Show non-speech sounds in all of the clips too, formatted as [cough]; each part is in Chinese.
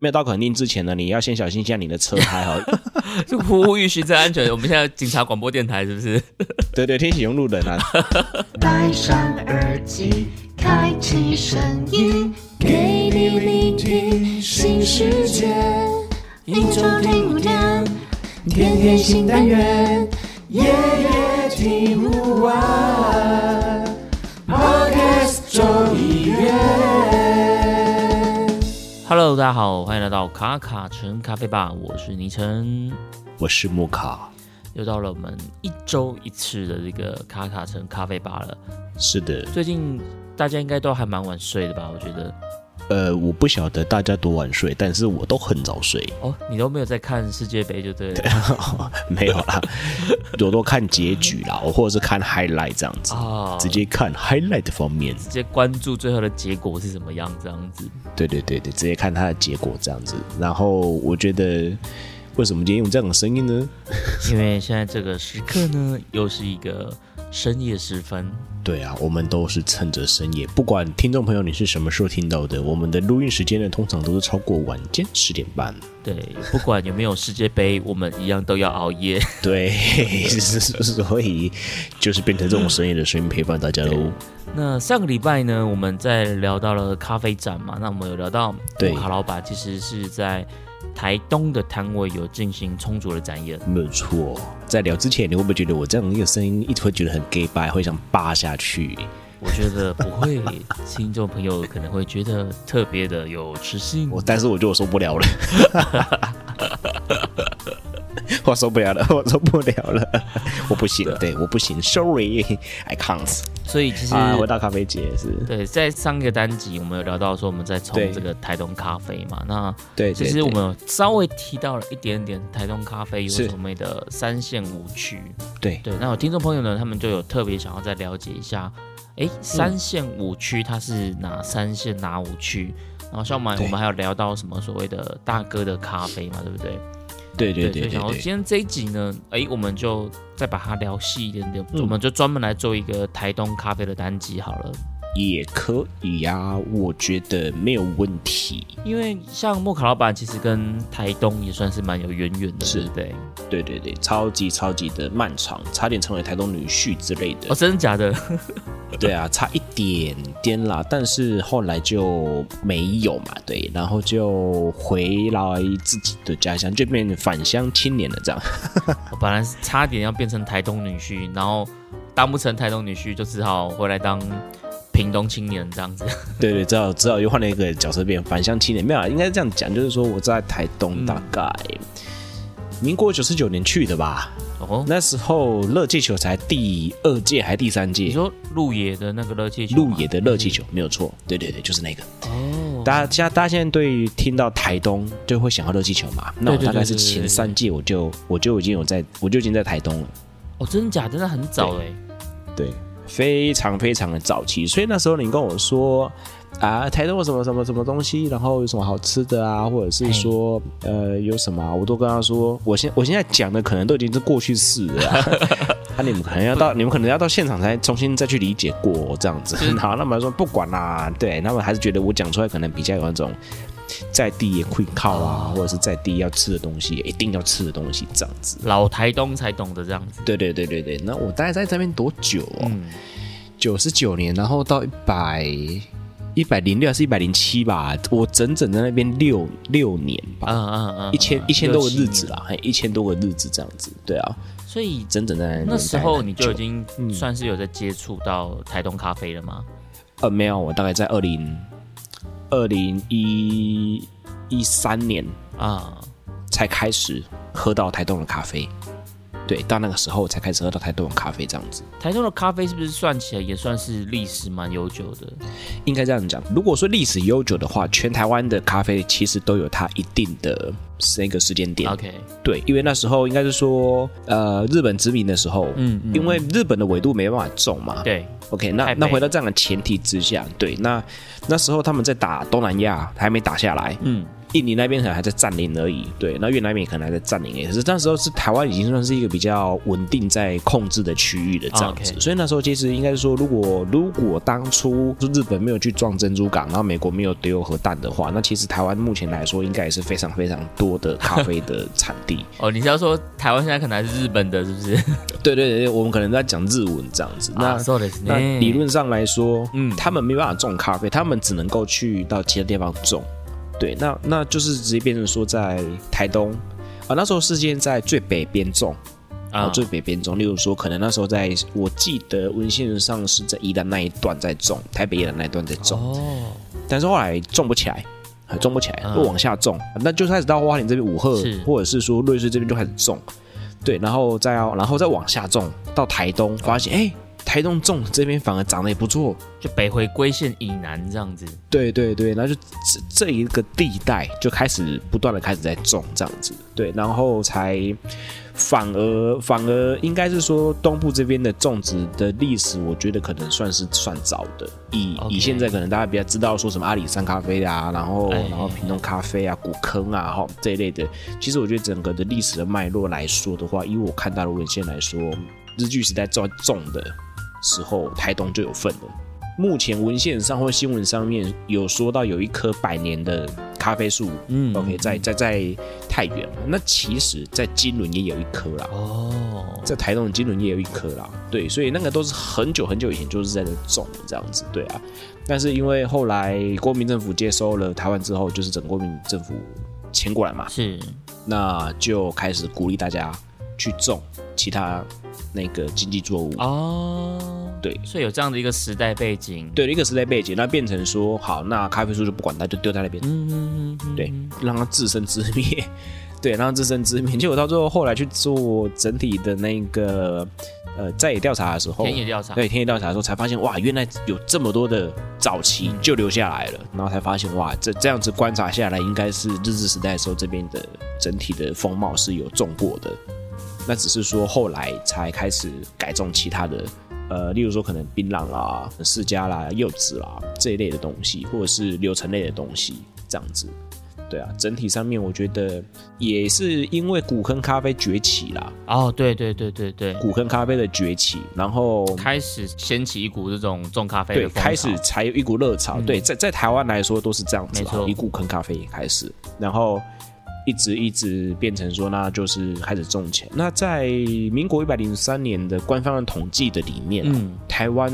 没有到垦丁之前呢，你要先小心一下你的车胎哈。[laughs] 就呼吁行车安全。我们现在警察广播电台是不是？[laughs] 对对，天气用路人啊。戴上耳机，开启声音，给你聆听新世界。一周听五天，天天新单元，夜夜听不完。Podcast 周 Hello，大家好，欢迎来到卡卡城咖啡吧，我是倪晨。我是木卡，又到了我们一周一次的这个卡卡城咖啡吧了。是的，最近大家应该都还蛮晚睡的吧？我觉得。呃，我不晓得大家多晚睡，但是我都很早睡。哦，你都没有在看世界杯就对了。[laughs] 没有啦，[laughs] 我都看结局啦，或者是看 highlight 这样子，哦，直接看 highlight 方面。直接关注最后的结果是什么样，这样子。对对对对，直接看它的结果这样子。然后我觉得，为什么今天用这样的声音呢？[laughs] 因为现在这个时刻呢，又是一个深夜时分。对啊，我们都是趁着深夜，不管听众朋友你是什么时候听到的，我们的录音时间呢，通常都是超过晚间十点半。对，不管有没有世界杯，我们一样都要熬夜。对，所以就是变成这种深夜的声音陪伴大家喽。那上个礼拜呢，我们在聊到了咖啡展嘛，那我们有聊到对卡老板其实是在台东的摊位有进行充足的展演。没有错，在聊之前，你会不会觉得我这样一个声音一直会觉得很 gay 白，会想扒下去？我觉得不会，听众朋友可能会觉得特别的有磁性。[laughs] 我，但是我觉得我受不了了，[laughs] 我受不了了，我受不了了，我不行，对，我不行，sorry，I can't。所以其实、啊，回到咖啡节是，对，在上一个单集我们有聊到说我们在冲对这个台东咖啡嘛，那对，其实我们有稍微提到了一点点台东咖啡有是所谓的三线五区。对对，那有听众朋友呢，他们就有特别想要再了解一下，哎，三线五区它是哪三线哪五区？然后像我们我们还有聊到什么所谓的大哥的咖啡嘛，对不对？对对对所以想说对对今天这一集呢，哎，我们就再把它聊细一点点，嗯我们就专门来做一个台东咖啡的单集好了。也可以呀、我觉得没有问题。因为像莫卡老板其实跟台东也算是蛮有渊源的，是对不对？对对对，超级超级的漫长，差点成为台东女婿之类的哦，。真的假的？[laughs] 对啊，差一点点啦，但是后来就没有嘛，对，然后就回来自己的家乡，就变成返乡青年了，这样。我 [laughs] 本来是差点要变成台东女婿，然后当不成台东女婿，就只好回来当屏东青年这样子。对对，只好只好又换了一个角色变返乡青年，没有啊，应该是这样讲，就是说我在台东大概民国九十九年去的吧，哦，那时候热气球才第二届还第三届？你届，说鹿野的那个热气球吗，鹿野的热气球没有错，对对对，就是那个。哦，大家大家现在对于听到台东就会想到热气球嘛？那我大概是前三届我就我就已经有在我就已经在台东了，哦，真的假的？真的很早哎。对，非常非常的早期，所以那时候你跟我说啊，台东有什么什么什么东西，然后有什么好吃的啊，或者是说呃有什么啊，我都跟他说，我现我现在讲的可能都已经是过去式了啊。[laughs] 啊，你们可能要到，你们可能要到现场才重新再去理解过这样子。[laughs] 好，那么说不管啦，对，他们还是觉得我讲出来可能比较有那种在地也会靠啊，或者是在地要吃的东西，一定要吃的东西这样子。老台东才懂得这样子。对对对对对，那我大概在这边多久哦？嗯，九十九年，然后到一百一百零六还是一百零七吧？我整整在那边六六年吧，嗯嗯嗯，一千一千多个日子。啦，还一千多个日子这样子。对啊，所以整整在那时候你就已经经算是有在接触到台东咖啡了吗？呃没有，我大概在二零二零一一三年啊，才开始喝到台东的咖啡。对，到那个时候才开始喝到台东的咖啡这样子。台东的咖啡是不是算起来也算是历史蛮悠久的？应该这样讲，如果说历史悠久的话，全台湾的咖啡其实都有它一定的那个时间点。OK，对，因为那时候应该是说，呃，日本殖民的时候，嗯嗯因为日本的纬度没办法种嘛。对，OK，那那回到这样的前提之下，对，那那时候他们在打东南亚还没打下来，嗯，印尼那边可能还在占领而已，对，那越南那边可能还在占领，也是那时候是台湾已经算是一个比较稳定在控制的区域的这样子， OK 所以那时候其实应该是说，如果如果当初日本没有去撞珍珠港，然后美国没有丢核弹的话，那其实台湾目前来说应该也是非常非常多的咖啡的产地。[laughs] 哦，你是要说台湾现在可能还是日本的，是不是？[laughs] 对对对，我们可能在讲日文这样子，那。啊そうです那ね理论上来说，嗯嗯，他们没办法种咖啡，他们只能够去到其他地方种。 对，那那就是直接变成说在台东啊，那时候事件在最北边种啊，啊，最北边种。例如说，可能那时候在我记得文献上是在宜兰那一段在种，台北宜兰那一段在种，哦，但是后来种不起来。还种不起来，嗯又往下种，那就开始到花莲这边五鹤，或者是说瑞穗这边就开始种，对，然后再要，然后再往下种到台东，发现哎、台东种这边反而长得也不错，就北回归线以南这样子。对对对，然后就这这一个地带就开始不断的开始在种这样子，对，然后才反而反而应该是说东部这边的种植的历史，我觉得可能算是算早的。以以现在可能大家比较知道说什么阿里山咖啡啊，然后哎然后屏东咖啡啊、古坑啊哈这一类的，其实我觉得整个的历史的脉络来说的话，以我看到的文献来说，日据时代种种的时候，台东就有份了。目前文献上或新闻上面有说到有一棵百年的咖啡树，嗯，OK，在在在太原。嘛，那其实在金轮也有一棵啦，哦，在台东的金轮也有一棵啦，对，所以那个都是很久很久以前就是在那种的这样子，对啊。但是因为后来国民政府接收了台湾之后，就是整个国民政府迁过来嘛，是。那就开始鼓励大家去种其他那个经济作物，哦，对。所以有这样的一个时代背景。，对，一个时代背景，那变成说好，那咖啡树就不管它，就丢在那边，嗯嗯嗯，[laughs] 对，让它自生自灭，对，让它自生自灭。结果到最后，后来去做整体的那个呃在野调查的时候，田野调查，对田野调查的时候，才发现哇，原来有这么多的早期就留下来了，然后才发现哇，这这样子观察下来，应该是日治时代的时候这边的整体的风貌是有种过的，那只是说后来才开始改种其他的。呃，例如说可能槟榔啦、释迦啦、柚子啦这一类的东西，或者是流程类的东西，这样子。对啊，整体上面我觉得也是因为古坑咖啡崛起啦，哦，对对对对对，古坑咖啡的崛起，然后开始掀起一股这种种咖啡对，的对开始才有一股热潮。嗯对，在在台湾来说都是这样子啦，没错以古坑咖啡开始，然后一直一直变成说，那就是开始种钱。那在民国一百零三年的官方的统计的里面啊、嗯台湾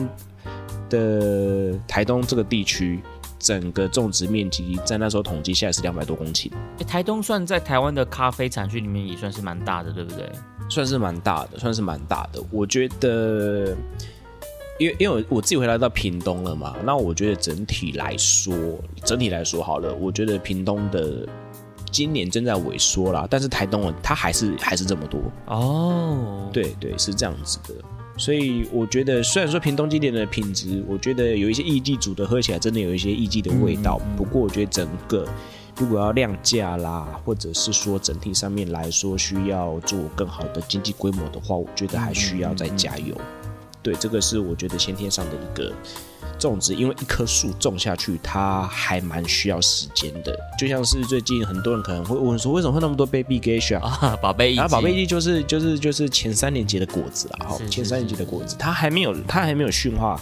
的台东这个地区。整个种植面积在那时候统计下来是两百多公顷，诶台东算在台湾的咖啡产区里面也算是蛮大的，对不对？算是蛮大的，算是蛮大的。我觉得，因为因为我我自己回来到屏东了嘛，那我觉得整体来说，整体来说好了，我觉得屏东的今年正在萎缩啦，但是台东的它还是还是这么多，哦，，对对，是这样子的。所以我觉得，虽然说屏东今年的品质，我觉得有一些艺妓煮的喝起来真的有一些艺妓的味道，不过我觉得整个如果要量价啦，或者是说整体上面来说需要做更好的经济规模的话，我觉得还需要再加油。对，这个是我觉得先天上的一个种植，因为一棵树种下去，它还蛮需要时间的。就像是最近很多人可能会问说，为什么会那么多 baby geisha？啊，宝贝然后宝贝季就是就是就是前三年级的果子啦，哈，前三年级的果子，它还没有它还没有驯化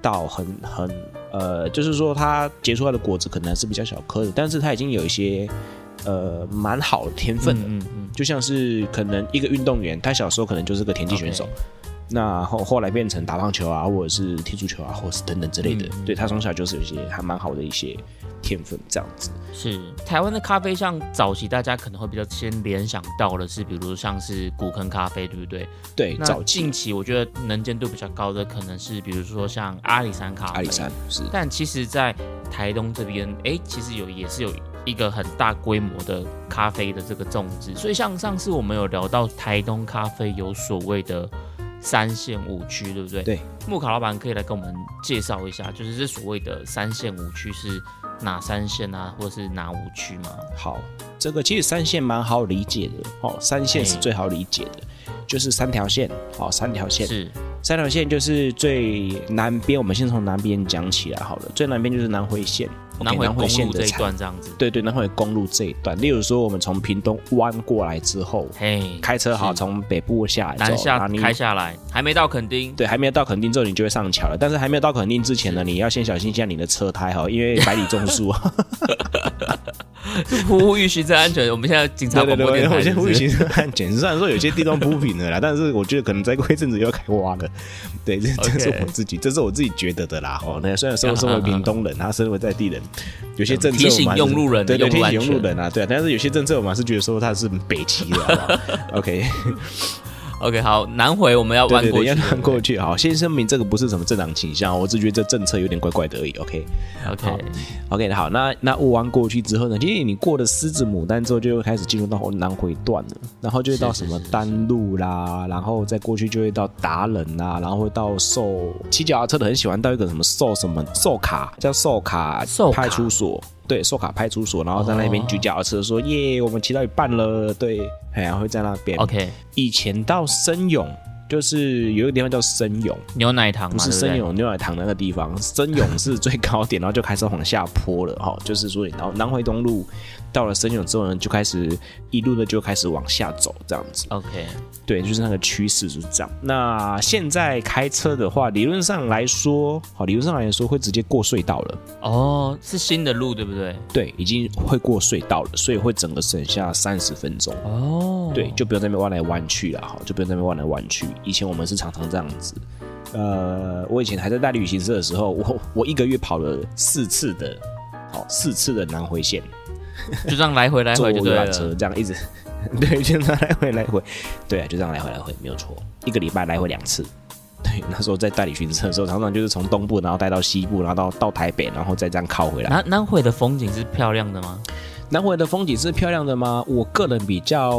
到很很呃，就是说它结出来的果子可能还是比较小颗的，但是它已经有一些呃蛮好的天分了。嗯嗯就像是可能一个运动员，他小时候可能就是个田径选手那后后来变成打棒球啊，或者是踢足球啊，或者是等等之类的。嗯对他从小就是有一些还蛮好的一些天分，这样子。嗯，是台湾的咖啡，像早期大家可能会比较先联想到的是，比如像是古坑咖啡，对不对？对，那早期近期我觉得能见度比较高的，可能是比如说像阿里山咖啡，阿里山是但其实，在台东这边，哎，其实有也是有一个很大规模的咖啡的这个种植，所以像上次我们有聊到台东咖啡有所谓的三线五区，对不对？对。木卡老板可以来跟我们介绍一下，就是这所谓的三线五区是哪三线啊，或是哪五区吗？好，这个其实三线蛮好理解的哦，三线是最好理解的，就是三条线，好、三条线，是三条线就是最南边，我们先从南边讲起来好了，最南边就是南回线，南回公路这一段这样子。对对，南回公路这一段，例如说我们从屏东弯过来之后，嘿，开车好从北部下来，南下你开下来，还没到垦丁，对，还没有到垦丁之后，你就会上桥了。但是还没有到垦丁之前呢，你要先小心一下你的车胎哈，因为百里种树。[laughs] [laughs] 呼吁行车安全。我们现在警察对对对，广播电台我先呼吁行车安全。虽然说有些地方铺平了啦，但是我觉得可能再过一阵子又要开挖了。对，这这是我自己，这是我自己觉得的啦。哦，那虽然说身为屏东人，他身为在地人，有些政策是用路人对对，醒用路人啊，对啊。但是有些政策我们还是觉得说他是北齐的，好不好？OK。OK，好，南回我们要弯过去要，弯过去。好，先声明这个不是什么政党倾向，我只觉得这政策有点怪怪的而已。OK。OK，OK，好，那那雾弯过去之后呢？其实你过了狮子牡丹之后，就会开始进入到南回段了，然后就会到什么是是是丹路啦，然后再过去就会到达人啦，然后会到寿骑脚踏车的很喜欢到一个什么寿什么寿卡，叫寿卡寿卡派出所。对，寿卡派出所，然后在那边哦举脚踏车说：“耶，我们骑到一半了。”对，哎呀，会在那边。OK，以前到深永，就是有一个地方叫深涌，牛奶糖嘛，不是深涌牛奶糖那个地方，深涌是最高点，然后就开始往下坡了哈、就是说，然后南回东路到了深永之后呢，就开始一路的就开始往下走，这样子。OK，对，就是那个趋势是这样。那现在开车的话，理论上来说，好，理论上来说会直接过隧道了。哦，是新的路对不对？对，已经会过隧道了，所以会整个省下三十分钟。哦，对，就不用在那边弯来弯去了哈，就不用在那边弯来弯去。以前我们是常常这样子。呃，我以前还在大旅行社的时候，我我一个月跑了四次的，好四次的南回线，[laughs] 就这样来回来回就对了。这样一直，[laughs] 对，就这样来回来回，对啊，就这样来回来回没有错，一个礼拜来回两次。对，那时候在代理巡车的时候，常常就是从东部，然后带到西部，然后到到台北，然后再这样靠回来。南南回的风景是漂亮的吗？南回的风景是漂亮的吗？我个人比较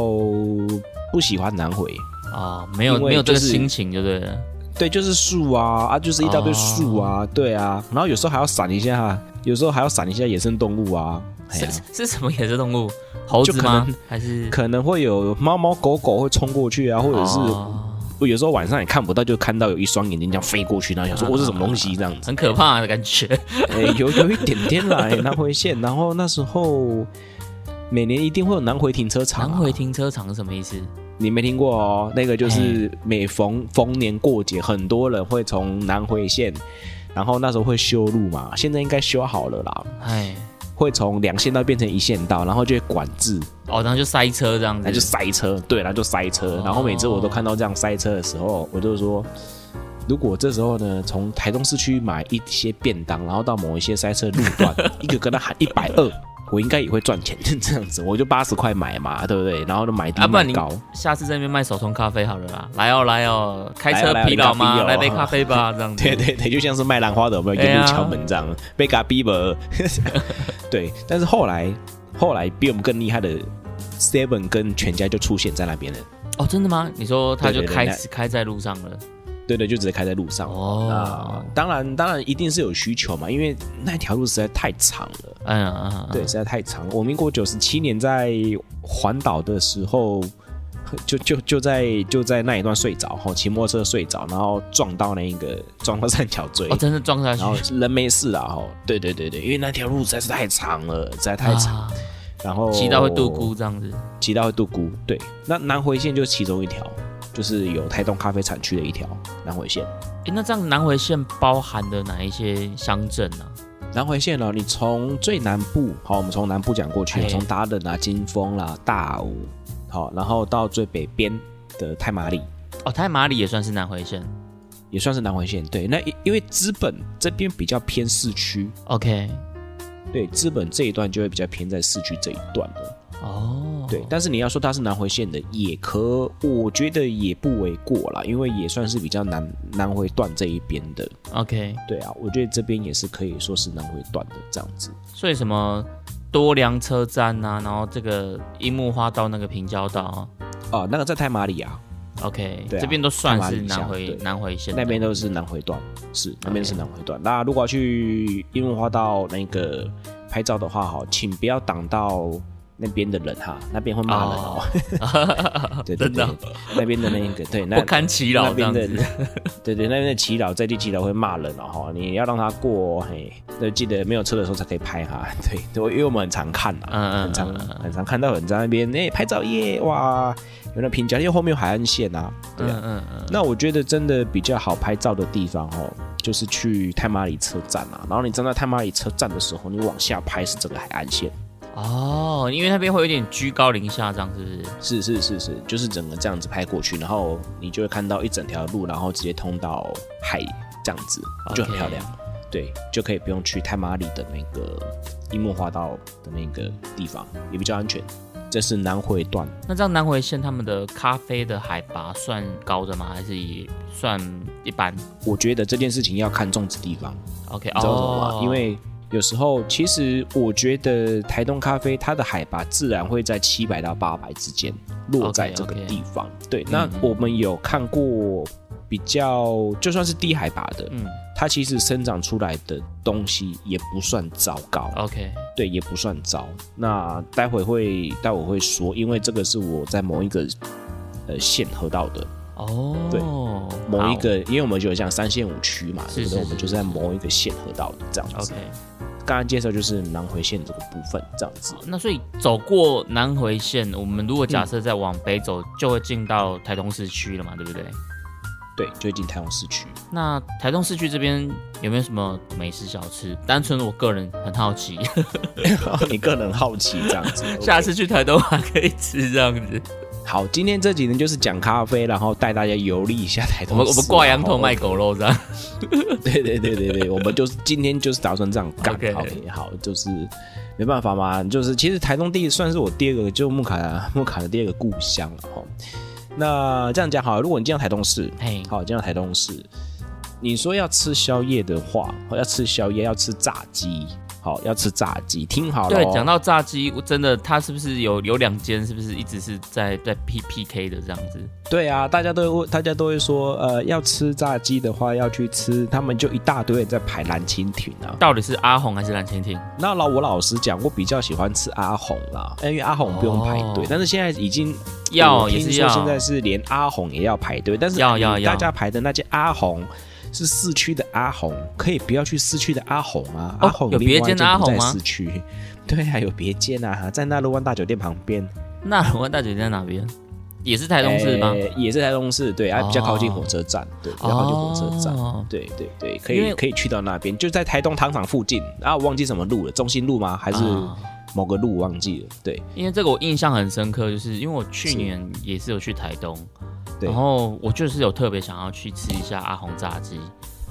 不喜欢南回。哦，没有没有这个心情就对了。对，就是树啊啊，就是一大堆树啊，对啊，然后有时候还要闪一下，有时候还要闪一下野生动物啊，是是什么野生动物？猴子吗？还是可能会有猫猫狗狗会冲过去啊，或者是、哦有时候晚上也看不到，就看到有一双眼睛这样飞过去，然后想说我、哦、是什么东西这样子，很可怕的感觉。哎、有有一点点啦，哎 [laughs] 南回线，然后那时候每年一定会有南回停车场、啊，南回停车场是什么意思？你没听过哦？那个就是每逢逢年过节，很多人会从南回线，然后那时候会修路嘛，现在应该修好了啦。哎，会从两线道变成一线道，然后就会管制，哦，然后就塞车这样子，那就塞车，对，然后就塞车。哦然后每次我都看到这样塞车的时候，我就说，如果这时候呢，从台东市区买一些便当，然后到某一些塞车路段，[laughs] 一个跟他喊一百二，我应该也会赚钱，这样子，我就八十块买嘛，对不对？然后就买低啊，不然你买高。下次在那边卖手冲咖啡好了啦。来哦来哦，开车疲劳吗？来来杯咖咖啡吧，[laughs] 这样子。对对对，就像是卖兰花的，有没有对啊沿路敲门这样，被嘎逼吧。[laughs] 对，但是后来后来比我们更厉害的 Seven 跟全家就出现在那边了。哦，真的吗？你说他就开对对对那开在路上了？对对，就直接开在路上。哦那当然当然一定是有需求嘛，因为那条路实在太长了。嗯嗯嗯，对，实在太长。我民国九十七年在环岛的时候，就就就在就在那一段睡着，哈，骑摩托车睡着，然后撞到那个撞到三角锥，哦，真的撞下去然后人没事啊，哈。对对对对，因为那条路实在是太长了，实在太长，啊然后骑到会度孤这样子。骑到会度孤。对，那南回线就是其中一条，就是有台东咖啡产区的一条南回线。诶，那这样南回线包含的哪一些乡镇呢？南回线呢、你从最南部，好，我们从南部讲过去，嘿从达人啊、金峰啦、大武，好，然后到最北边的太麻里，哦，太马里也算是南回线。也算是南回线。对，那因因为资本这边比较偏市区，OK，对，资本这一段就会比较偏在市区这一段的。哦，对，但是你要说它是南回线的，也可，我觉得也不为过啦，因为也算是比较南南回段这一边的。，OK，对啊，我觉得这边也是可以说是南回段的这样子。所以什么多良车站啊，然后这个樱木花道那个平交道啊？哦，那个在太马里啊，，OK，对啊这边都算是南回南回线那边都是南回段，是那边是南回段。那如果要去樱木花道那个拍照的话，哈，请不要挡到那边的人哈，那边会骂人哦。[laughs] 对对真的对，那边的那个对，那不堪其扰。[laughs] 对对，那边的祈祷在地祈祷会骂人哦，哈，你要让他过，嘿，那记得没有车的时候才可以拍哈。[laughs] 对对，因为我们很常看啊，嗯嗯很常看到人在那边哎、拍照耶，哇，有那评价，因为后面有海岸线啊，对啊。嗯嗯嗯，那我觉得真的比较好拍照的地方哦，就是去太马里车站啊。然后你站在太马里车站的时候，你往下拍是整个海岸线，哦，因为那边会有点居高临下，这样是不是？是是是是，就是整个这样子拍过去，然后你就会看到一整条路，然后直接通到海这样子，就很漂亮。对，就可以不用去太马里的那个樱木花道的那个地方，也比较安全。这是南回段，那这样南回线他们的咖啡的海拔算高的吗？还是也算一般我觉得这件事情要看种植地方。？OK，你知道为什么吗？哦，因为有时候其实我觉得台东咖啡它的海拔自然会在七百到八百之间落在这个地方。对，那嗯我们有看过比较就算是低海拔的，嗯它其实生长出来的东西也不算糟糕，，OK，对，也不算糟。那待会会待会会说，因为这个是我在某一个呃县喝到的。哦，对某一个，因为我们就有像三线五区嘛，对不对？是是我们就是在某一个县河道这样子。OK，刚刚介绍就是南回线这个部分，这样子。那所以走过南回线，我们如果假设再往北走，就会进到台东市区了嘛，对不对？对，就进台东市区。那台东市区这边有没有什么美食小吃？单纯我个人很好奇，[laughs] 你个人好奇这样子。[laughs] 下次去台东还可以吃这样子。好，今天这几天就是讲咖啡，然后带大家游历一下台我东市。们我们挂羊头卖狗肉这样。[laughs] 对对对对对，我们就是今天就是打算这样干。OK OK，好，就是没办法嘛，就是其实台东地算是我第二个，就木卡 [laughs] 木卡的第二个故乡了哈。那这样讲好了，如果你进到台东市，好，进到台东市，你说要吃宵夜的话，要吃宵夜要吃炸鸡，好，要吃炸鸡，听好了、哦。对，讲到炸鸡，我真的，它是不是有有两间，是不是一直是在在 P P K 的这样子？对啊，大家都会，大家都会说，呃，要吃炸鸡的话，要去吃，他们就一大堆人在排蓝蜻蜓啊。到底是阿红还是蓝蜻蜓？那老我老实讲，我比较喜欢吃阿红啦，因为阿红不用排队，哦但是现在已经要也是要，现在是连阿红也要排队，但是要要要大家排的那间阿红。是市区的阿红，可以不要去市区的阿红啊！哦阿红有别间的阿红吗市区，[laughs] 对啊，有别间啊，在那罗湾大酒店旁边。那龙湾大酒店在哪边？也是台东市吗？诶也是台东市，对，啊，比较靠近哦火车站，对，比较靠近火车站，哦对对对，可以可以去到那边，就在台东糖厂附近。啊，我忘记什么路了，中心路吗？还是啊某个路忘记了？对因为这个我印象很深刻，就是因为我去年也是有去台东，对然后我就是有特别想要去吃一下阿红炸鸡。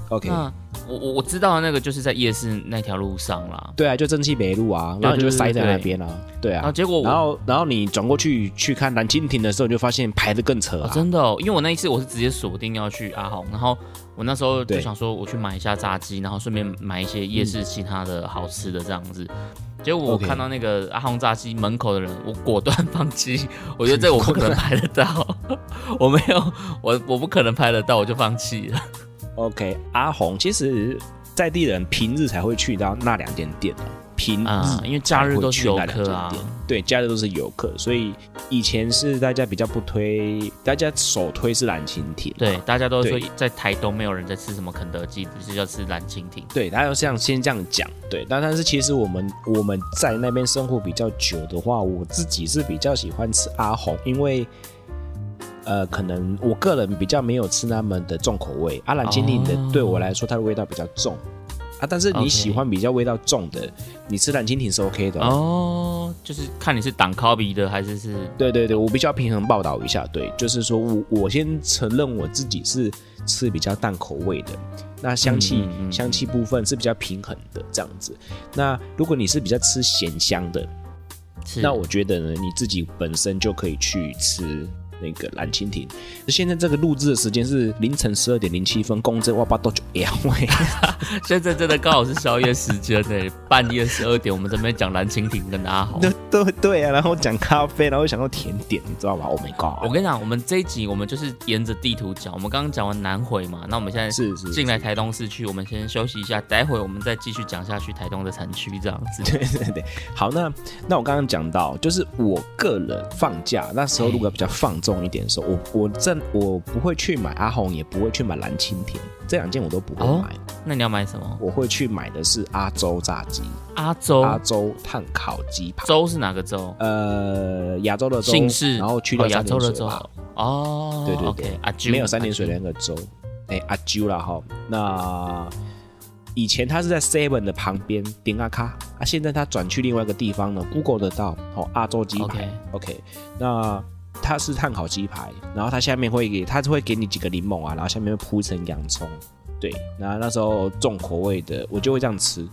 ，OK，那我我我知道那个就是在夜市那条路上啦，对啊，就蒸汽北路啊，然后你就塞在那边啊，对啊。然后结果然后，然后你转过去去看蓝蜻蜓的时候，你就发现排的更扯哦啊！真的哦，因为我那一次我是直接锁定要去阿红，然后我那时候就想说我去买一下炸鸡，然后顺便买一些夜市其他的好吃的这样子。结果我看到那个阿红炸鸡门口的人，我果断放弃，我觉得这我不可能 [laughs] 拍得到，我没有，我我不可能拍得到，我就放弃了。OK，阿红其实在地人平日才会去到那两间店啊，平日、啊因为假日都是游客啊。对，假日都是游客，所以以前是大家比较不推，大家首推是蓝蜻蜓，对，大家都说在台东没有人在吃什么肯德基，只是要吃蓝蜻蜓。对，大家这样先这样讲，对，但但是其实我们我们在那边生活比较久的话，我自己是比较喜欢吃阿红，因为呃，可能我个人比较没有吃那么的重口味，阿兰精灵的哦对我来说它的味道比较重啊，但是你喜欢比较味道重的，你吃蓝蜻蜓是 OK 的哦。哦，就是看你是挡 copy 的还是是对对对，我比较平衡报道一下。对，就是说我我先承认我自己是吃比较淡口味的，那香气、嗯嗯嗯香气部分是比较平衡的这样子。那如果你是比较吃咸香的，那我觉得呢，你自己本身就可以去吃那个蓝蜻蜓。现在这个录制的时间是凌晨十二点零七分，公正哇八多久两位？[laughs] 现在真的刚好是宵夜时间呢，半夜十二点，我们这边讲蓝蜻蜓跟阿豪。[laughs] 对对对啊，然后讲咖啡，然后想到甜点，你知道吗？Oh my god！我跟你讲，我们这一集我们就是沿着地图讲，我们刚刚讲完南回嘛，那我们现在是是进来台东市区，我们先休息一下，待会我们再继续讲下去台东的产区这样子。[laughs] 对对对，好，那那我刚刚讲到，就是我个人放假那时候，如果比较放纵一点的时候，我我正我不会去买阿红，也不会去买蓝蜻蜓，这两件我都不会哦？买，那你要买什么？我会去买的是阿州炸鸡、阿周，阿州炭烤鸡排，州是哪个州？呃，亚洲的州，姓氏，然后去掉哦亚洲的州哦，对对对。阿啾没有三点水的那个州，哎、阿啾啦哈。那以前他是在 Seven 的旁边点阿卡，啊，现在他转去另外一个地方呢，Google 得到哦，阿州鸡排。OK，那它是炭烤鸡排，然后它下面会给，它会给你几个柠檬啊，然后下面会铺一层洋葱，对，那那时候重口味的，我就会这样吃，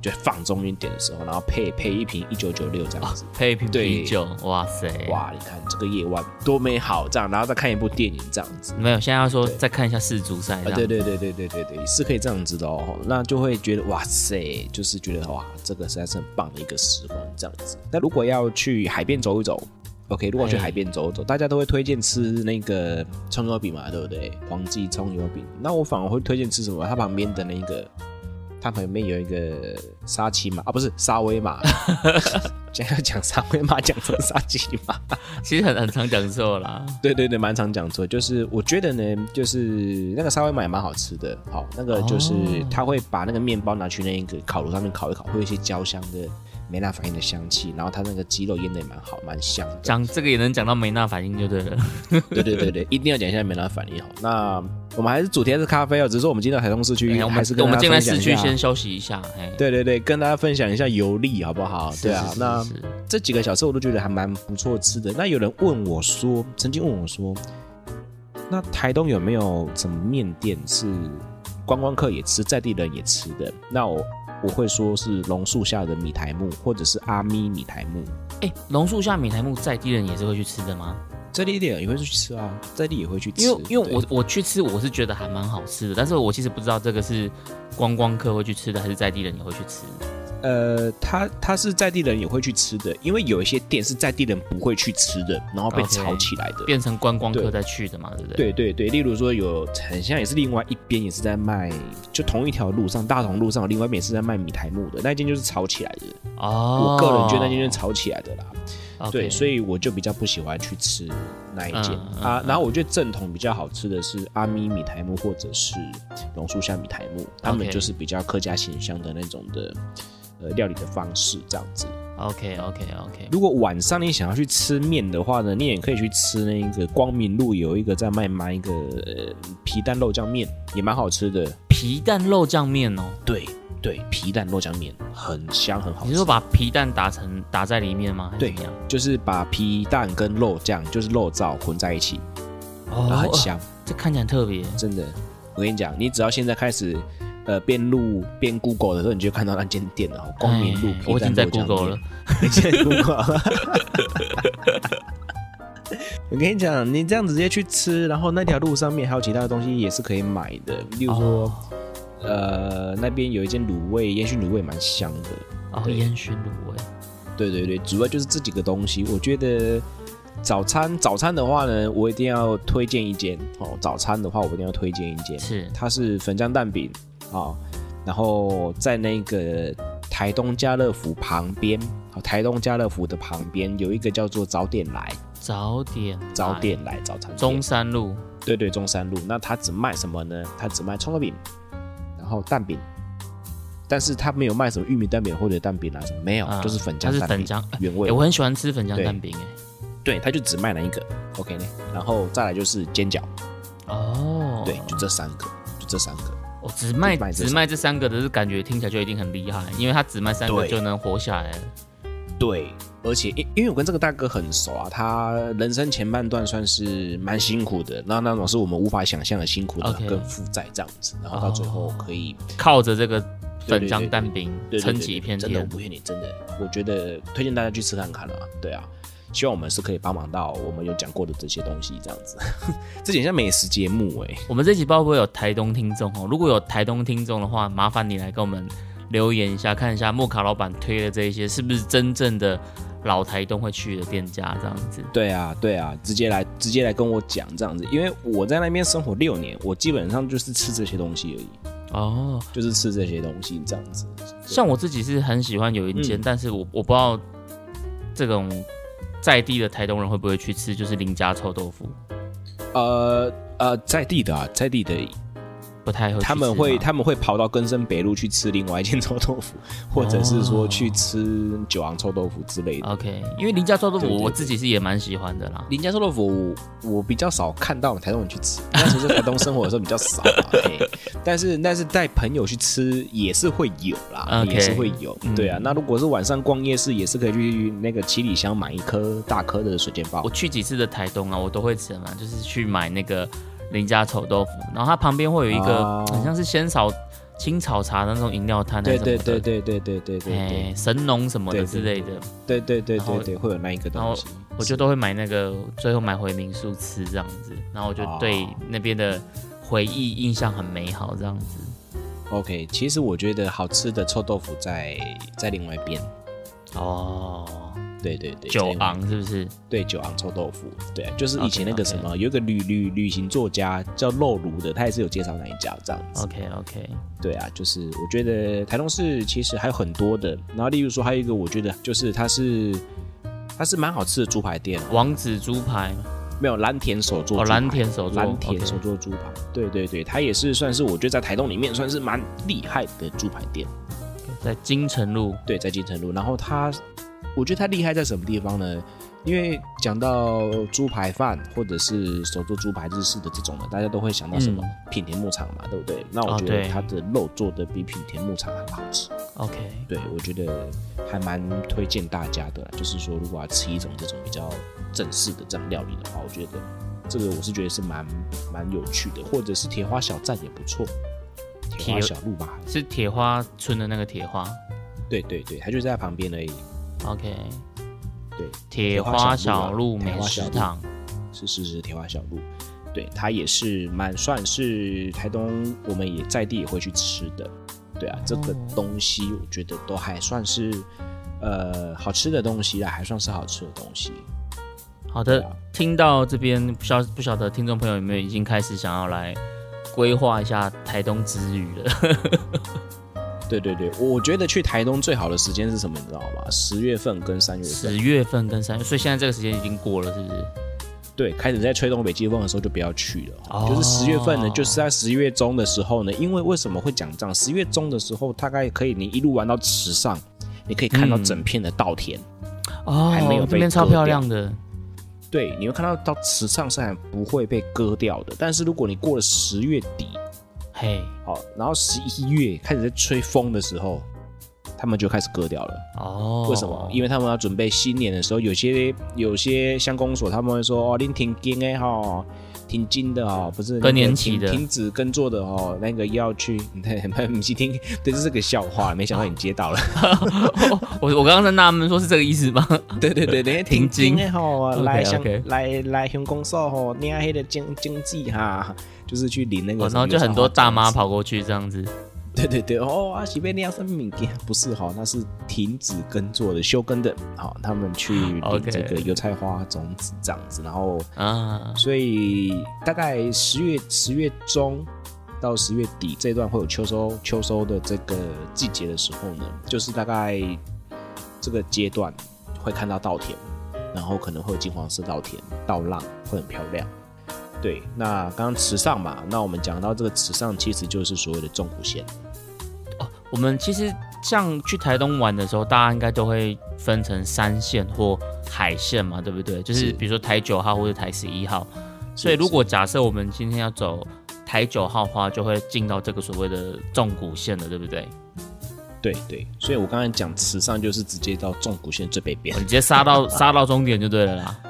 就放纵一点的时候，然后配配一瓶一九九六这样子。配一瓶对啤酒，哇塞，哇，你看这个夜晚多美好，这样，然后再看一部电影这样子，没有，现在要说再看一下世足赛，啊，对对对对对对对，是可以这样子的哦。那就会觉得哇塞，就是觉得哇，这个实在是很棒的一个时光这样子。那如果要去海边走一走，OK，如果去哎海边走一走，大家都会推荐吃那个葱油饼嘛，对不对？黄记葱油饼。那我反而会推荐吃什么？它旁边的那个，它旁边有一个沙琪玛啊，不是沙威玛。现在要讲沙威玛，讲成沙琪玛。其实很很常讲错啦。对对对，蛮常讲错。就是我觉得呢，就是那个沙威玛也蛮好吃的。好，那个就是哦他会把那个面包拿去那个烤炉上面烤一烤，会有一些焦香的梅纳反应的香气，然后它那个鸡肉腌的也蛮好，蛮香的。讲这个也能讲到梅纳反应就对了。[laughs] 对对对对，一定要讲一下梅纳反应好。那我们还是主题还是咖啡哦，只是说我们进到台东市区，哎我们还是跟大家我们进来市区先休息一下，哎，对对对，跟大家分享一下游历好不好？是对啊那是这几个小吃我都觉得还蛮不错吃的。那有人问我说，曾经问我说，那台东有没有什么面店是观光客也吃，在地人也吃的？那我我会说是榕树下的米台木，或者是阿咪米台木。哎，榕树下米台木在地人也是会去吃的吗？在地人也会去吃啊，在地也会去吃。因为因为我我去吃，我是觉得还蛮好吃的，但是我其实不知道这个是观光客会去吃的，还是在地人也会去吃。呃，他他是在地人也会去吃的，因为有一些店是在地人不会去吃的，然后被炒起来的。变成观光客再去的嘛，对不对？对对对，例如说有很像也是另外一边也是在卖，就同一条路上大同路上有另外一边也是在卖米苔木的，那一间就是炒起来的。哦，我个人觉得那间就是炒起来的啦。对，所以我就比较不喜欢去吃那一间、啊。嗯然后我觉得正统比较好吃的是阿咪米苔木或者是榕树下米苔木，他们就是比较客家形象的那种的呃料理的方式这样子。OK OK OK，如果晚上你想要去吃面的话呢，你也可以去吃那个光明路有一个在卖卖一个、呃、皮蛋肉酱面，也蛮好吃的。皮蛋肉酱面哦，对对，皮蛋肉酱面很香很好吃。你是说把皮蛋打成打在里面吗？对？就是把皮蛋跟肉酱，就是肉燥混在一起，哦很，香，这看起来很特别。真的。我跟你讲，你只要现在开始。呃，边录边 Google 的时候，你就看到那间店了。哦光明路我已经 [laughs] 在 Google 了。你在 Google。我跟你讲，你这样直接去吃，然后那条路上面还有其他的东西也是可以买的，例如说，哦呃，那边有一间卤味，烟熏卤味蛮香的。哦，对烟熏卤味。对对对，主要就是这几个东西。我觉得早餐早餐的话呢，我一定要推荐一间哦。早餐的话，我一定要推荐一间，是它是粉浆蛋饼啊、哦，然后在那个台东家乐福旁边，好，台东家乐福的旁边有一个叫做早点来，早点早点来早餐中山路对对中山路，那它只卖什么呢？它只卖葱油饼，然后蛋饼。但是它没有卖什么玉米蛋饼或者蛋饼啊什么，没有，啊就是粉浆它是蛋饼粉浆哎原味哎，我很喜欢吃粉浆蛋饼哎。对，它就只卖那一个，OK 呢？然后再来就是煎饺，哦，对，就这三个，就这三个。我只卖只卖这三个的，是感觉听起来就一定很厉害，因为他只卖三个就能活下来了。对，而且因因为我跟这个大哥很熟啊，他人生前半段算是蛮辛苦的，那那种是我们无法想象的辛苦的跟负债这样子，然后到最后可以靠着这个粉浆蛋饼撑起一片天真的我。不骗你，真的，我觉得推荐大家去吃看看啊，对啊。希望我们是可以帮忙到我们有讲过的这些东西，这样子。[laughs] 这点像美食节目哎、我们这期包不会有台东听众哦？如果有台东听众的话，麻烦你来跟我们留言一下，看一下莫卡老板推的这一些是不是真正的老台东会去的店家这样子。对啊，对啊，直接来直接来跟我讲这样子，因为我在那边生活六年，我基本上就是吃这些东西而已，哦，就是吃这些东西这样子。像我自己是很喜欢有一间，嗯但是我我不知道这种在地的台东人会不会去吃，就是林家臭豆腐，呃呃，在地的啊，在地的他们会他们会跑到根深北路去吃另外一间臭豆腐，或者是说去吃九昂臭豆腐之类的。OK，因为林家臭豆腐对对对我自己是也蛮喜欢的啦。林家臭豆腐我我比较少看到台东人去吃，那时候在台东生活的时候比较少嘛。嘿但是但是带朋友去吃也是会有啦也是会有。嗯对啊，那如果是晚上逛夜市，也是可以去那个七里香买一颗大颗的水煎包我。去几次的台东啊，我都会吃嘛，就是去买那个林家臭豆腐，然后它旁边会有一个哦很像是仙草青草茶的那种饮料摊，对对对，对对对对对哎，神农什么的对对之类的，对对对然后对对，会有那一个然后东西。我就都会买那个，最后买回民宿吃这样子，然后我就对哦那边的回忆印象很美好这样子。OK，其实我觉得好吃的臭豆腐在在另外一边。哦，对对对，九昂是不是？对九昂臭豆腐，对啊，就是以前那个什么有一个旅旅旅行作家叫露炉的，他也是有介绍那一家这样子。OK OK，对啊，就是我觉得台东市其实还有很多的，然后例如说还有一个我觉得就是它是它是蛮好吃的猪排店，王子猪排没有蓝田手做哦，蓝田手做蓝田手做猪排，对对对，它也是算是我觉得在台东里面算是蛮厉害的猪排店。在金城路，对，在金城路。然后它，我觉得它厉害在什么地方呢？因为讲到猪排饭或者是手做猪排日式的这种呢，大家都会想到什么嗯品田牧场嘛，对不对？那我哦觉得对它的肉做的比品田牧场还好吃。OK，对，我觉得还蛮推荐大家的啦。就是说，如果要吃一种这种比较正式的这样料理的话，我觉得这个我是觉得是蛮蛮有趣的，或者是铁花小站也不错。铁花小路吧，是铁花村的那个铁花。对对对，它就在旁边而已。OK，对，铁花小路美食堂。是是是铁花小路，对，它也是蛮算是台东，我们也在地也会去吃的。对啊，这个哦东西我觉得都还算是呃好吃的东西啦，还算是好吃的东西。好的啊，听到这边不晓不晓得听众朋友有没有已经开始想要来规划一下台东之旅了？对对对，我觉得去台东最好的时间是什么，你知道吗？十月份跟三月份十。月份跟三月，所以现在这个时间已经过了，是不是？对，开始在吹东北季风的时候就不要去了。哦就是十月份呢，就是在十一月中的时候呢，因为为什么会讲这样？十月中的时候，大概可以你一路玩到池上，你可以看到嗯整片的稻田。哦，还没有被这边超漂亮的。对，你会看到到池上是还不会被割掉的。但是如果你过了十月底，嘿，好，然后十一月开始在吹风的时候，他们就开始割掉了。哦，为什么？因为他们要准备新年的时候，有些有些乡公所他们会说哦，您停经哎哈，停经的哦，不是更年期的停停止耕作的哦，那个要去，[laughs] 对，不是听，对，这是个笑话，没想到你接到了。[laughs] 我我刚刚在纳闷，说是这个意思吗？对 [laughs] 对对，那停停经经的吼，OK，来乡来来乡公所吼，领迄个经经济哈，就是去领那个然后就很多大妈跑过去这样子。[laughs] 对对对，哦啊，喜被领什么物件？不是哈，那是停止耕作的休耕的，好，他们去领这个油菜花种子这样子，然后啊，所以大概十月十月中到十月底这段会有秋收秋收的这个季节的时候呢，就是大概这个阶段会看到稻田，然后可能会有金黄色稻田、稻浪会很漂亮。对，那刚刚池上嘛，那我们讲到这个池上其实就是所谓的纵谷线。哦我们其实像去台东玩的时候，大家应该都会分成山线或海线嘛，对不对？就是是比如说台九号或者台十一号。所以如果假设我们今天要走台九号的话，就会进到这个所谓的纵谷线了，对不对？对对，所以我刚才讲池上就是直接到纵谷线最北边哦。你直接杀到 [laughs] 杀到终点就对了啦。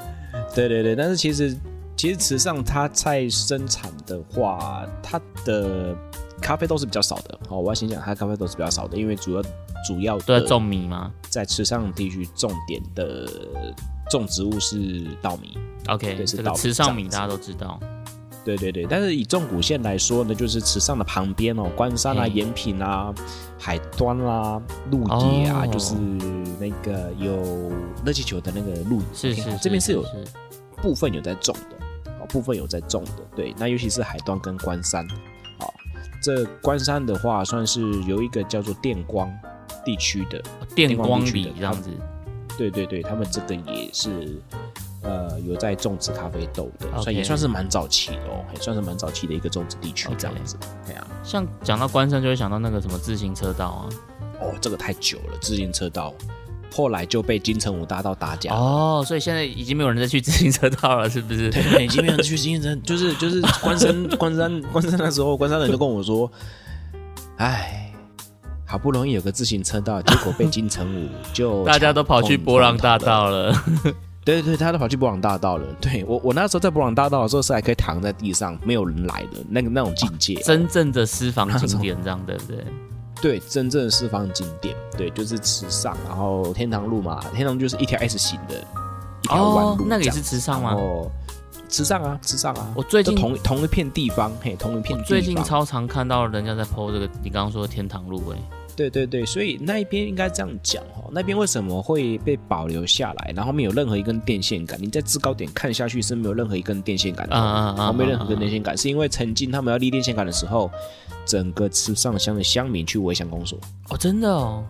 对对对，但是其实其实池上它在生产的话，它的咖啡豆是比较少的。哦，我要先讲它咖啡豆是比较少的，因为主要主要都在的种米吗？在池上地区重点的种植物是稻米，OK，对是这个稻米上米大家都知道。对对对。但是以纵谷线来说呢，就是池上的旁边哦，关山啊、嘿延平啊、海端啦、鹿野啊，哦就是那个有热气球的那个鹿野，是这边是有部分有在种的，哦，部分有在种的，对，那尤其是海端跟关山，好，这关山的话，算是有一个叫做电光地区的，电光地区的里这样子。对对对，他们这个也是呃有在种植咖啡豆的以也算是蛮早期的哦，也算是蛮早期的一个种植地区这样子，对啊，像讲到关山，就会想到那个什么自行车道啊。哦，这个太久了，自行车道。后来就被金城武大道打假，哦，所以现在已经没有人再去自行车道了，是不是？对，已经没有人去金城，就是 [laughs] 就是关山关山关山那时候，关山人就跟我说，哎，好不容易有个自行车道，结果被金城武就 [laughs] 大家都跑去博朗大道了。对对对，他都跑去博朗大道了。[laughs] 对我我那时候在博朗大道的时候是还可以躺在地上，没有人来的那个那种境界。真正的私房景点，这样对不对？对，真正的四方景点，对，就是池上，然后天堂路嘛，天堂路就是一条 S 型的一条弯路、哦那个也是池上吗？哦，池上啊，池上啊，我最近就同同一片地方，嘿，同一片地方。最近超常看到人家在 PO 这个，你刚刚说的天堂路哎、对对对，所以那一边应该这样讲哦，那边为什么会被保留下来，然后没有任何一根电线杆？你在制高点看下去是没有任何一根电线杆的，嗯嗯嗯然后没有任何一根电线杆，是因为曾经他们要立电线杆的时候，整个池上乡的乡民去围乡公所，哦，真的哦，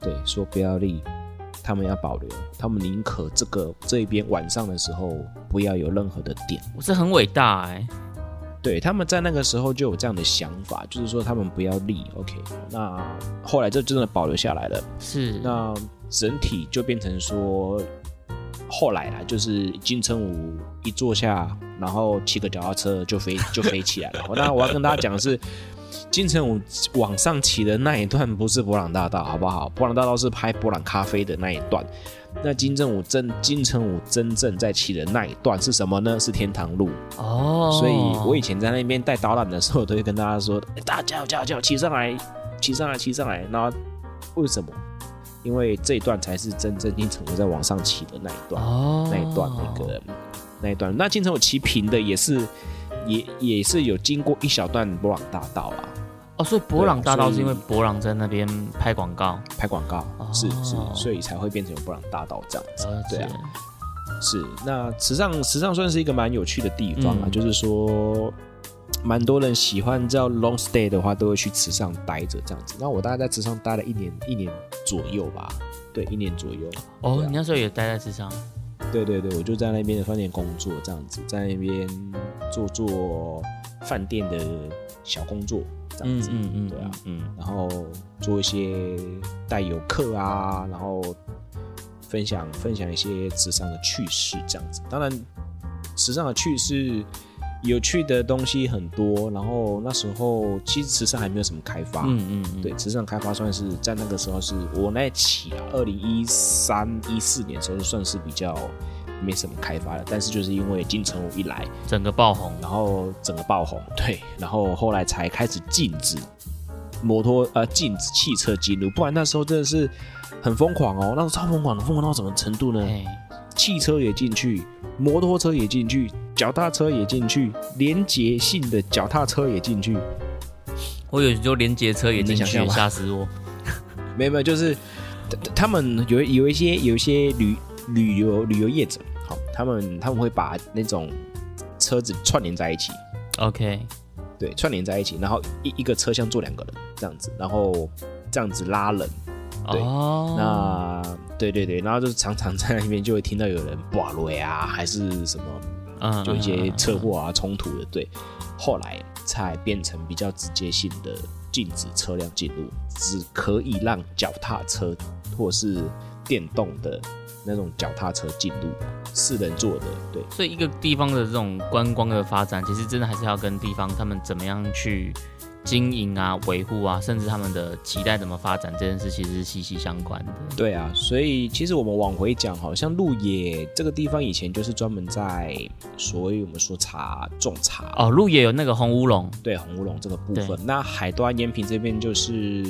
对，说不要立，他们要保留，他们宁可这个这一边晚上的时候不要有任何的电。我是很伟大哎、对，他们在那个时候就有这样的想法，就是说他们不要立，OK。那后来这真的保留下来了。是那整体就变成说，后来啦，就是金城武一坐下，然后骑个脚踏车就飞就飞起来了。[laughs] 那我要跟大家讲的是，金城武往上骑的那一段不是博朗大道，好不好？博朗大道是拍博朗咖啡的那一段。那金正武真金城武真正在骑的那一段是什么呢？是天堂路。哦，所以我以前在那边带导览的时候，都会跟大家说：“欸大家加油加油加油，骑上来，骑上来，骑上来。”那为什么？因为这一段才是真正金城武在往上骑的那一段，哦那一段那个那一段。那金城武骑平的也是，也也是有经过一小段布朗大道啊，哦，所以博朗大道是因为博朗在那边拍广告，拍广告，是是哦，所以才会变成有博朗大道这样子。对啊，是，那池上池上算是一个蛮有趣的地方啊，嗯。就是说，蛮多人喜欢叫 long stay 的话，都会去池上待着这样子。那我大概在池上待了一年一年左右吧，对，一年左右。哦，啊。你那时候也待在池上，对对对，我就在那边的饭店工作这样子，在那边做做饭店的小工作这样子。嗯嗯嗯，对啊，嗯，然后做一些带游客啊，然后分享分享一些时尚的趣事这样子。当然，时尚的趣事有趣的东西很多。然后那时候其实时尚还没有什么开发，嗯嗯嗯，对，时尚开发算是在那个时候是我那期啊，二零一三一四年的时候算是比较没什么开发的。但是就是因为金城武一来，整个爆红，然后整个爆红，[laughs] 对，然后后来才开始禁止摩托呃禁止汽车进入，不然那时候真的是很疯狂哦，那时候超疯狂的，疯狂到什么程度呢？哎，汽车也进去，摩托车也进去，脚踏车也进去，连结性的脚踏车也进去，我有时候连接车也进去，吓死我，[laughs] 没有没有，就是他他们有有一些有一些旅旅游旅游业者，好，他们他们会把那种车子串联在一起，OK，对，串联在一起，然后一一个车厢坐两个人这样子，然后这样子拉人。对哦，那对对对，然后就是常常在那边就会听到有人挂雷啊，还是什么，嗯就一些车祸啊、冲突的。对，后来才变成比较直接性的禁止车辆进入，只可以让脚踏车或是电动的那种脚踏车进入，四人座的。对，所以一个地方的这种观光的发展，其实真的还是要跟地方他们怎么样去经营啊、维护啊，甚至他们的期待怎么发展这件事，其实是息息相关的。对啊，所以其实我们往回讲，好像鹿野这个地方以前就是专门在所以我们说茶种茶哦，鹿野有那个红乌龙，对红乌龙这个部分。那海端延平这边就是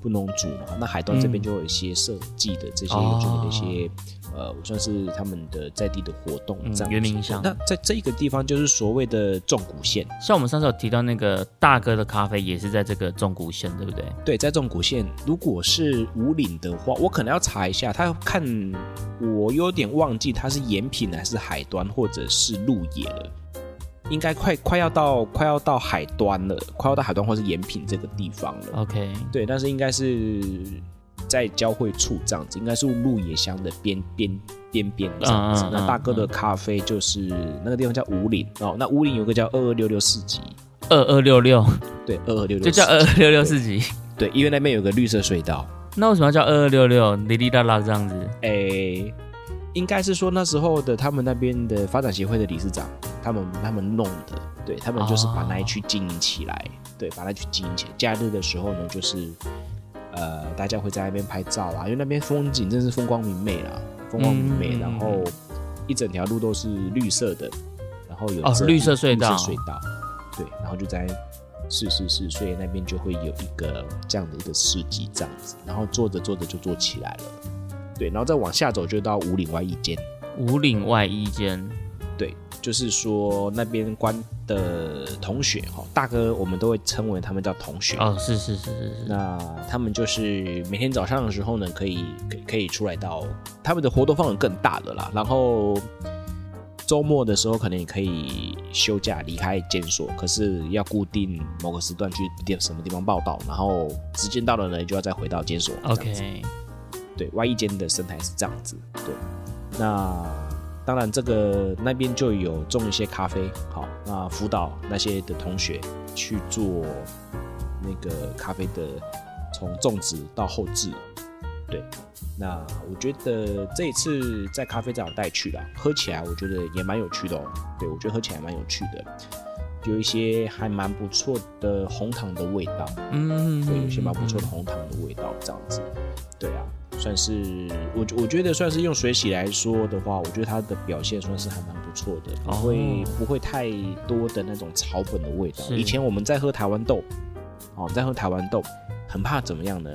不农主嘛，那海端这边嗯就有一些设计的这些哦有趣的一些呃，算是他们的在地的活动嗯这样子。原名乡那在这个地方就是所谓的纵谷线，像我们上次有提到那个大哥的咖啡，也是在这个纵谷线，对不对？对，在纵谷线，如果是五岭的话，我可能要查一下，他看我有点忘记他是延平还是海端，或者是鹿野了。应该快快要到快要到海端了，快要到海端或是延平这个地方了。OK，对，但是应该是在交汇处这样子，应该是鹿野乡的边边边边这样子。嗯嗯嗯那大哥的咖啡就是那个地方叫五岭哦，那五岭有个叫二二六六四级，二二六六对，二二六六就叫二二六六四级。对，因为那边有个绿色隧道。那为什么要叫二二六六？哩哩啦啦这样子？诶，应该是说那时候的他们那边的发展协会的理事长，他们他们弄的，对他们就是把那一区经营起来，对，把那区经营起来。假日的时候呢，就是呃，大家会在那边拍照啊，因为那边风景真是风光明媚啦，风光明媚，嗯然后一整条路都是绿色的，然后有哦绿色隧道隧道，对，然后就在。是是是，所以那边就会有一个这样的一个市集这样子，然后做着做着就做起来了。对，然后再往下走就到五岭外一间，五岭外一间。对，就是说那边关的同学哈，大哥我们都会称为他们叫同学。哦，是是是是是。那他们就是每天早上的时候呢，可以可以可以出来到他们的活动范围更大的啦，然后周末的时候可能也可以休假离开监所，可是要固定某个时段去点什么地方报道，然后时间到了呢，就要再回到监所。OK，对外一间的生态是这样子。对，那当然这个那边就有种一些咖啡，好，那辅导那些的同学去做那个咖啡的从种植到后置。对，那我觉得这一次在咖啡站带去了，喝起来我觉得也蛮有趣的哦。对，我觉得喝起来蛮有趣的，有一些还蛮不错的红糖的味道。嗯，对，有些蛮不错的红糖的味道，这样子。对啊，算是我我觉得算是用水洗来说的话，我觉得它的表现算是还蛮不错的，不会、不会太多的那种草本的味道。以前我们在喝台湾豆，哦，在喝台湾豆，很怕怎么样呢？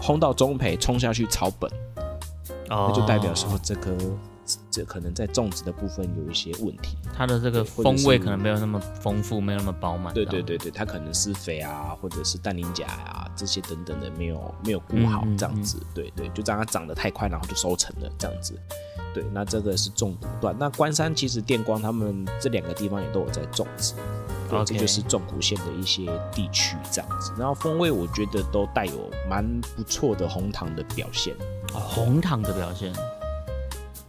烘到中培冲下去草本，哦，那就代表说这颗这可能在种植的部分有一些问题。它的这个风味可能没有那么丰富，没有那么饱满。对对对对，它可能施肥啊，或者是氮磷钾啊这些等等的没有没有顾好这样子，对对，就让它长得太快，然后就收成了这样子。对，那这个是种谷段。那关山其实电光他们这两个地方也都有在种植，对 OK 这就是种谷县的一些地区这样子。然后风味我觉得都带有蛮不错的红糖的表现。哦红糖的表现。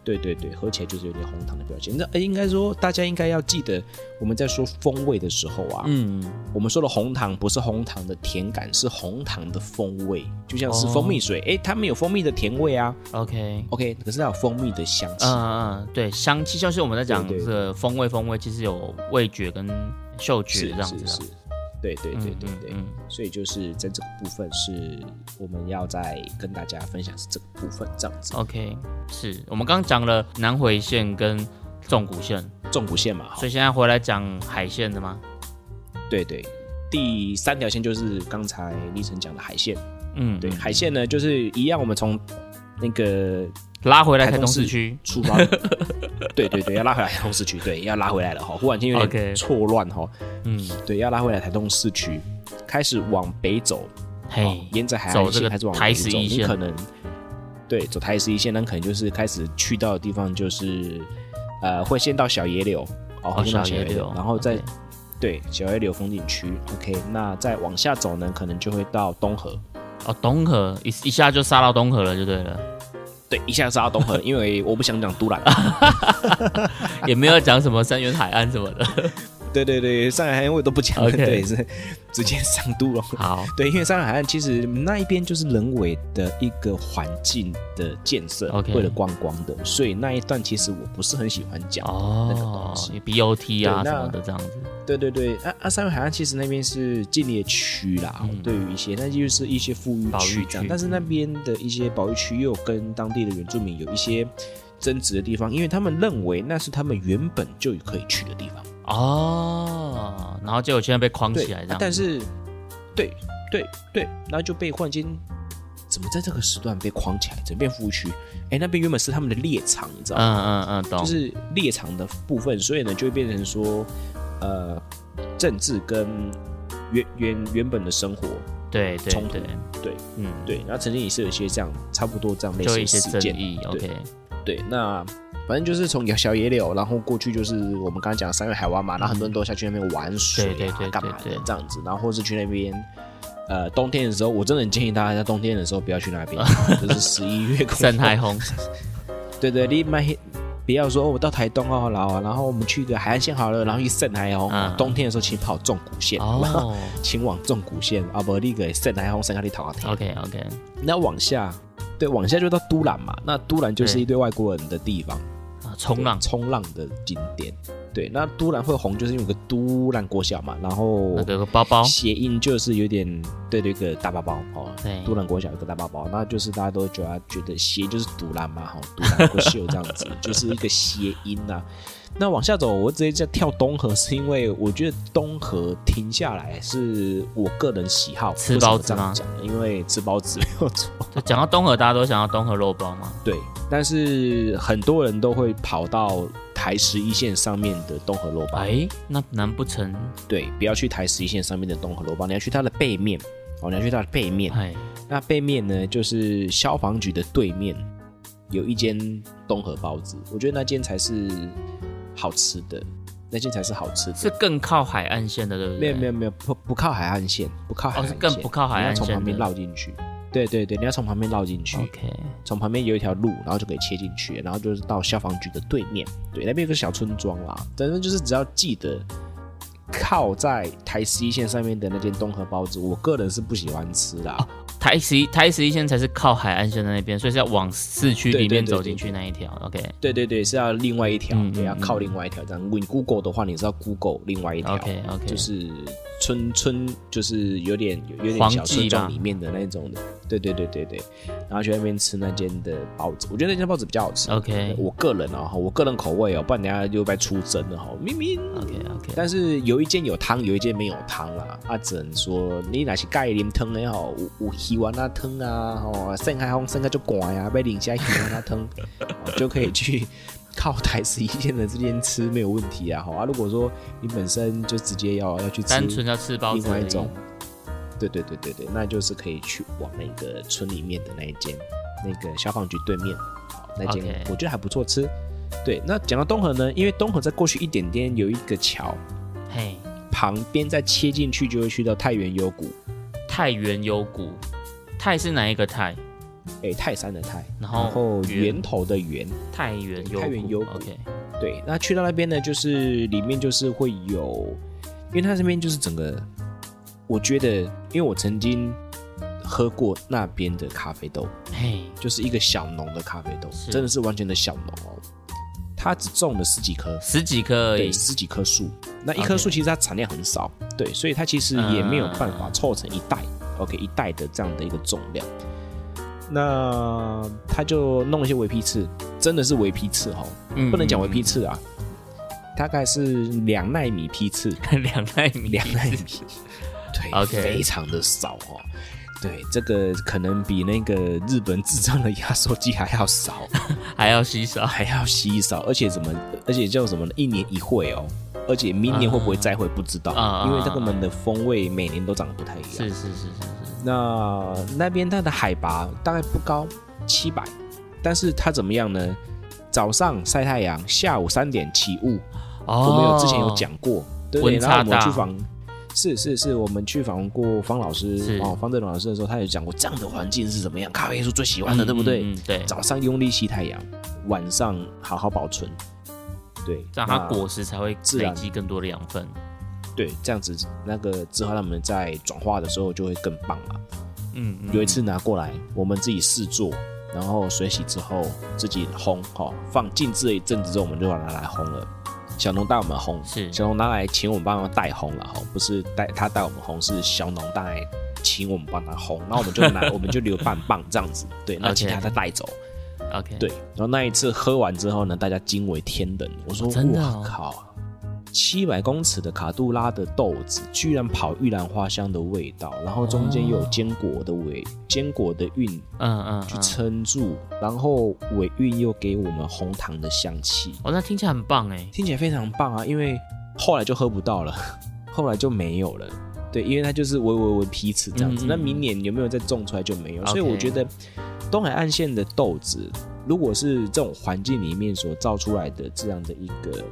对对对，喝起来就是有点红糖的表现。那呃应该说大家应该要记得，我们在说风味的时候啊，嗯，我们说的红糖不是红糖的甜感，是红糖的风味，就像是哦蜂蜜水，诶，它没有蜂蜜的甜味啊 OK。，OK，可是它有蜂蜜的香气。嗯嗯，对，香气就是我们在讲这个风味，风味其实有味觉跟嗅觉这样子啊。是是，对对对对对，嗯嗯。所以就是在这个部分是我们要再跟大家分享是这个部分这样子。OK，是。我们刚刚讲了南回线跟纵谷线，纵谷线嘛，所以现在回来讲海线的吗？对对，第三条线就是刚才立成讲的海线。嗯，对，嗯海线呢就是一样，我们从那个拉回来台东市市区。出发，[laughs] 对对对，要拉回来台东市区，对，要拉回来了哈。忽然间有点错乱哈，嗯，对，要拉回来台东市区，开始往北走，沿着海岸线开始往台北走，你可能对走台十一线，那可能就是开始去到的地方就是呃，会先到小野柳，哦，会先到小野柳然后再对小野柳风景区，OK，那再往下走呢，可能就会到东河。哦，东河一一下就杀到东河了，就对了，一下杀到东河，因为我不想讲都兰。[laughs] 也没有讲什么三元海岸什么的。对对对，上海海岸我都不讲对，是直接上都了。好，对，因为上海海岸其实那一边就是人为的一个环境的建设为了观光的，所以那一段其实我不是很喜欢讲那个哦东西。，BOT 啊那什么的这样子。对对对，啊啊，上海海岸其实那边是禁猎区啦，嗯对于一些那就是一些富裕区这样，但是那边的一些保育区又有跟当地的原住民有一些争执的地方，因为他们认为那是他们原本就可以去的地方。哦，然后结果现在被框，起来这样。啊但是，对对对，然后就被忽然间怎么在这个时段被框起来，整片服务区？哎，那边原本是他们的猎场，你知道嗯吗？嗯嗯，懂。就是猎场的部分，所以呢，就会变成说，呃，政治跟原原原本的生活，对对冲突对对嗯，对。然后曾经也是有一些这样差不多这样类似的一些事件。对对，那反正就是从小野柳，然后过去就是我们刚刚讲的三月海湾嘛，然后很多人都下去那边玩水啊，对对对干嘛的这样子，然后或是去那边。呃，冬天的时候，我真的很建议大家在冬天的时候不要去那边，就是 [laughs] 十一月过后深海红，对对，你买不要说、哦我到台东哦，然后然后我们去个海岸线好了，然后去圣海红。嗯冬天的时候，请跑纵谷线，哦请往纵谷线，啊不，那个圣海红圣海里逃天。，OK OK，那往下，对，往下就到都兰嘛。那都兰就是一堆外国人的地方，啊，冲浪。冲浪的景点。对，那都兰会红，就是因为有个都兰国小嘛，然后有个包包，谐音就是有点对对一个大包包哦，对。都兰国小有个大包包，那就是大家都觉得觉得谐就是独兰嘛，哈，独兰国秀这样子，就是一个谐音呐、那往下走，我直接在跳东河，是因为我觉得东河停下来是我个人喜好，吃包子吗？讲？因为吃包子。[laughs] 没有错，讲到东河，大家都想要东河肉包嘛。对，但是很多人都会跑到台十一线上面的东河肉包，哎，那难不成？对，不要去台十一线上面的东河肉包，你要去它的背面，哦，你要去它的背面，哎。那背面呢，就是消防局的对面有一间东河包子，我觉得那间才是好吃的，那间才是好吃的。是更靠海岸线的，对不对？没有没有没有，不不靠海岸线，不靠海岸线，哦是更不靠海岸线你要从旁边绕进去。对对对，你要从旁边绕进去，OK，从旁边有一条路，然后就可以切进去，然后就是到消防局的对面，对，那边有个小村庄啦。反正就是只要记得靠在台十一线上面的那间东河包子，我个人是不喜欢吃啦。台十一台十一线才是靠海岸线的那边，所以是要往市区里面对对对走进去那一条。OK 对对对，是要另外一条，嗯也要嗯靠另外一条。这样，你 Google 的话，你是要 Google 另外一条 OK OK，就是村村，就是有点有点小村庄里面的那种的。对对对对对，然后去那边吃那间的包子，我觉得那间包子比较好吃。OK 我个人啊，哈我个人口味哦，不然等下就被出征了哈。明明 OK OK，但是有一间有汤，有一间没有汤啦。啊，只能说你哪是盖啉汤的吼，有有喜欢那汤啊，吼，盛开风盛开就寒呀，被淋下喜欢那汤，哦就可以去靠台十一线的这边吃没有问题啊。好啊，如果说你本身就直接要要去吃单纯要吃包子。另外一种，对对对对对，那就是可以去往那个村里面的那一间，那个消防局对面，好，那间我觉得还不错吃。对，那讲到东河呢，因为东河在过去一点点有一个桥，嘿，旁边再切进去就会去到太原幽谷，太原幽谷，太是哪一个太？哎，泰山的泰，然后源源头的源，太原幽太原幽谷。OK，对，那去到那边呢，就是里面就是会有，因为它这边就是整个，我觉得，因为我曾经喝过那边的咖啡豆，嘿，就是一个小农的咖啡豆，真的是完全的小农哦。它只种了十几棵，十几棵而对，十几棵树。那一棵树其实它产量很少，对，所以它其实也没有办法凑成一袋、o k 一袋的这样的一个重量。那他就弄了一些围批次，真的是围批次哦，嗯不能讲围批次啊，大概是两纳米批次，[laughs] 两纳米，两纳米，对 OK 非常的少哦。对，这个可能比那个日本制造的压缩机还要少，[laughs] 还要稀少。还要稀少，而且怎么，而且叫什么呢？一年一会哦，而且明年会不会再会不知道，啊因为这个们的风味每年都长得不太一样。是是是是是，那那边它的海拔大概不高，七百，但是它怎么样呢？早上晒太阳，下午三点起雾，哦我们有之前有讲过，对然后我们大去访，是是是，我们去访问过方老师哦，方正龙老师的时候，他也讲过这样的环境是怎么样，咖啡是最喜欢的，嗯对不对？对，早上用力吸太阳，晚上好好保存，对，这样它果实才会自然累积更多的养分。对这样子，那个之后他们在转化的时候就会更棒了。嗯，嗯有一次拿过来，我们自己试做，然后水洗之后自己烘，哈、放静置了一阵子之后，我们就把它拿来烘了。小农带我们烘，是小农拿来请我们帮他带烘了哈，不是带他带我们烘，是小农带来请我们帮他烘，[laughs] 然后我们就拿我们就留半磅这样子，对，那 OK 其他再带走。OK，对，然后那一次喝完之后呢，大家惊为天人。我说：“真的靠，七百公尺的卡杜拉的豆子，居然跑玉兰花香的味道，然后中间又有坚果的尾，坚果的韵嗯嗯，去嗯撑住，然后尾韵又给我们红糖的香气，哦，那听起来很棒哎。听起来非常棒啊！因为后来就喝不到了，[laughs] 后来就没有了。对，因为它就是微微微批次这样子。嗯嗯那明年有没有再种出来就没有所以我觉得东海岸线的豆子，如果是这种环境里面所造出来的这样的一个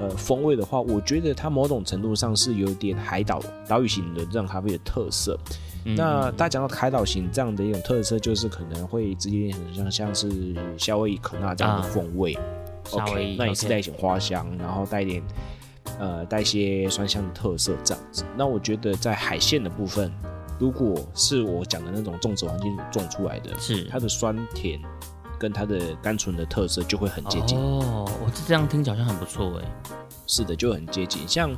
呃风味的话，我觉得它某种程度上是有点海岛岛屿型的这种咖啡的特色。嗯那大家讲到海岛型这样的一种特色，就是可能会直接很像像是夏威夷可纳这样的啊风味。夏威那也是带一点花香，然后带一点呃带一些酸香的特色这样子。那我觉得在海鲜的部分，如果是我讲的那种种植环境种出来的，是它的酸甜跟它的单纯的特色就会很接近。哦，我这样听起来好像很不错哎。是的，就很接近。像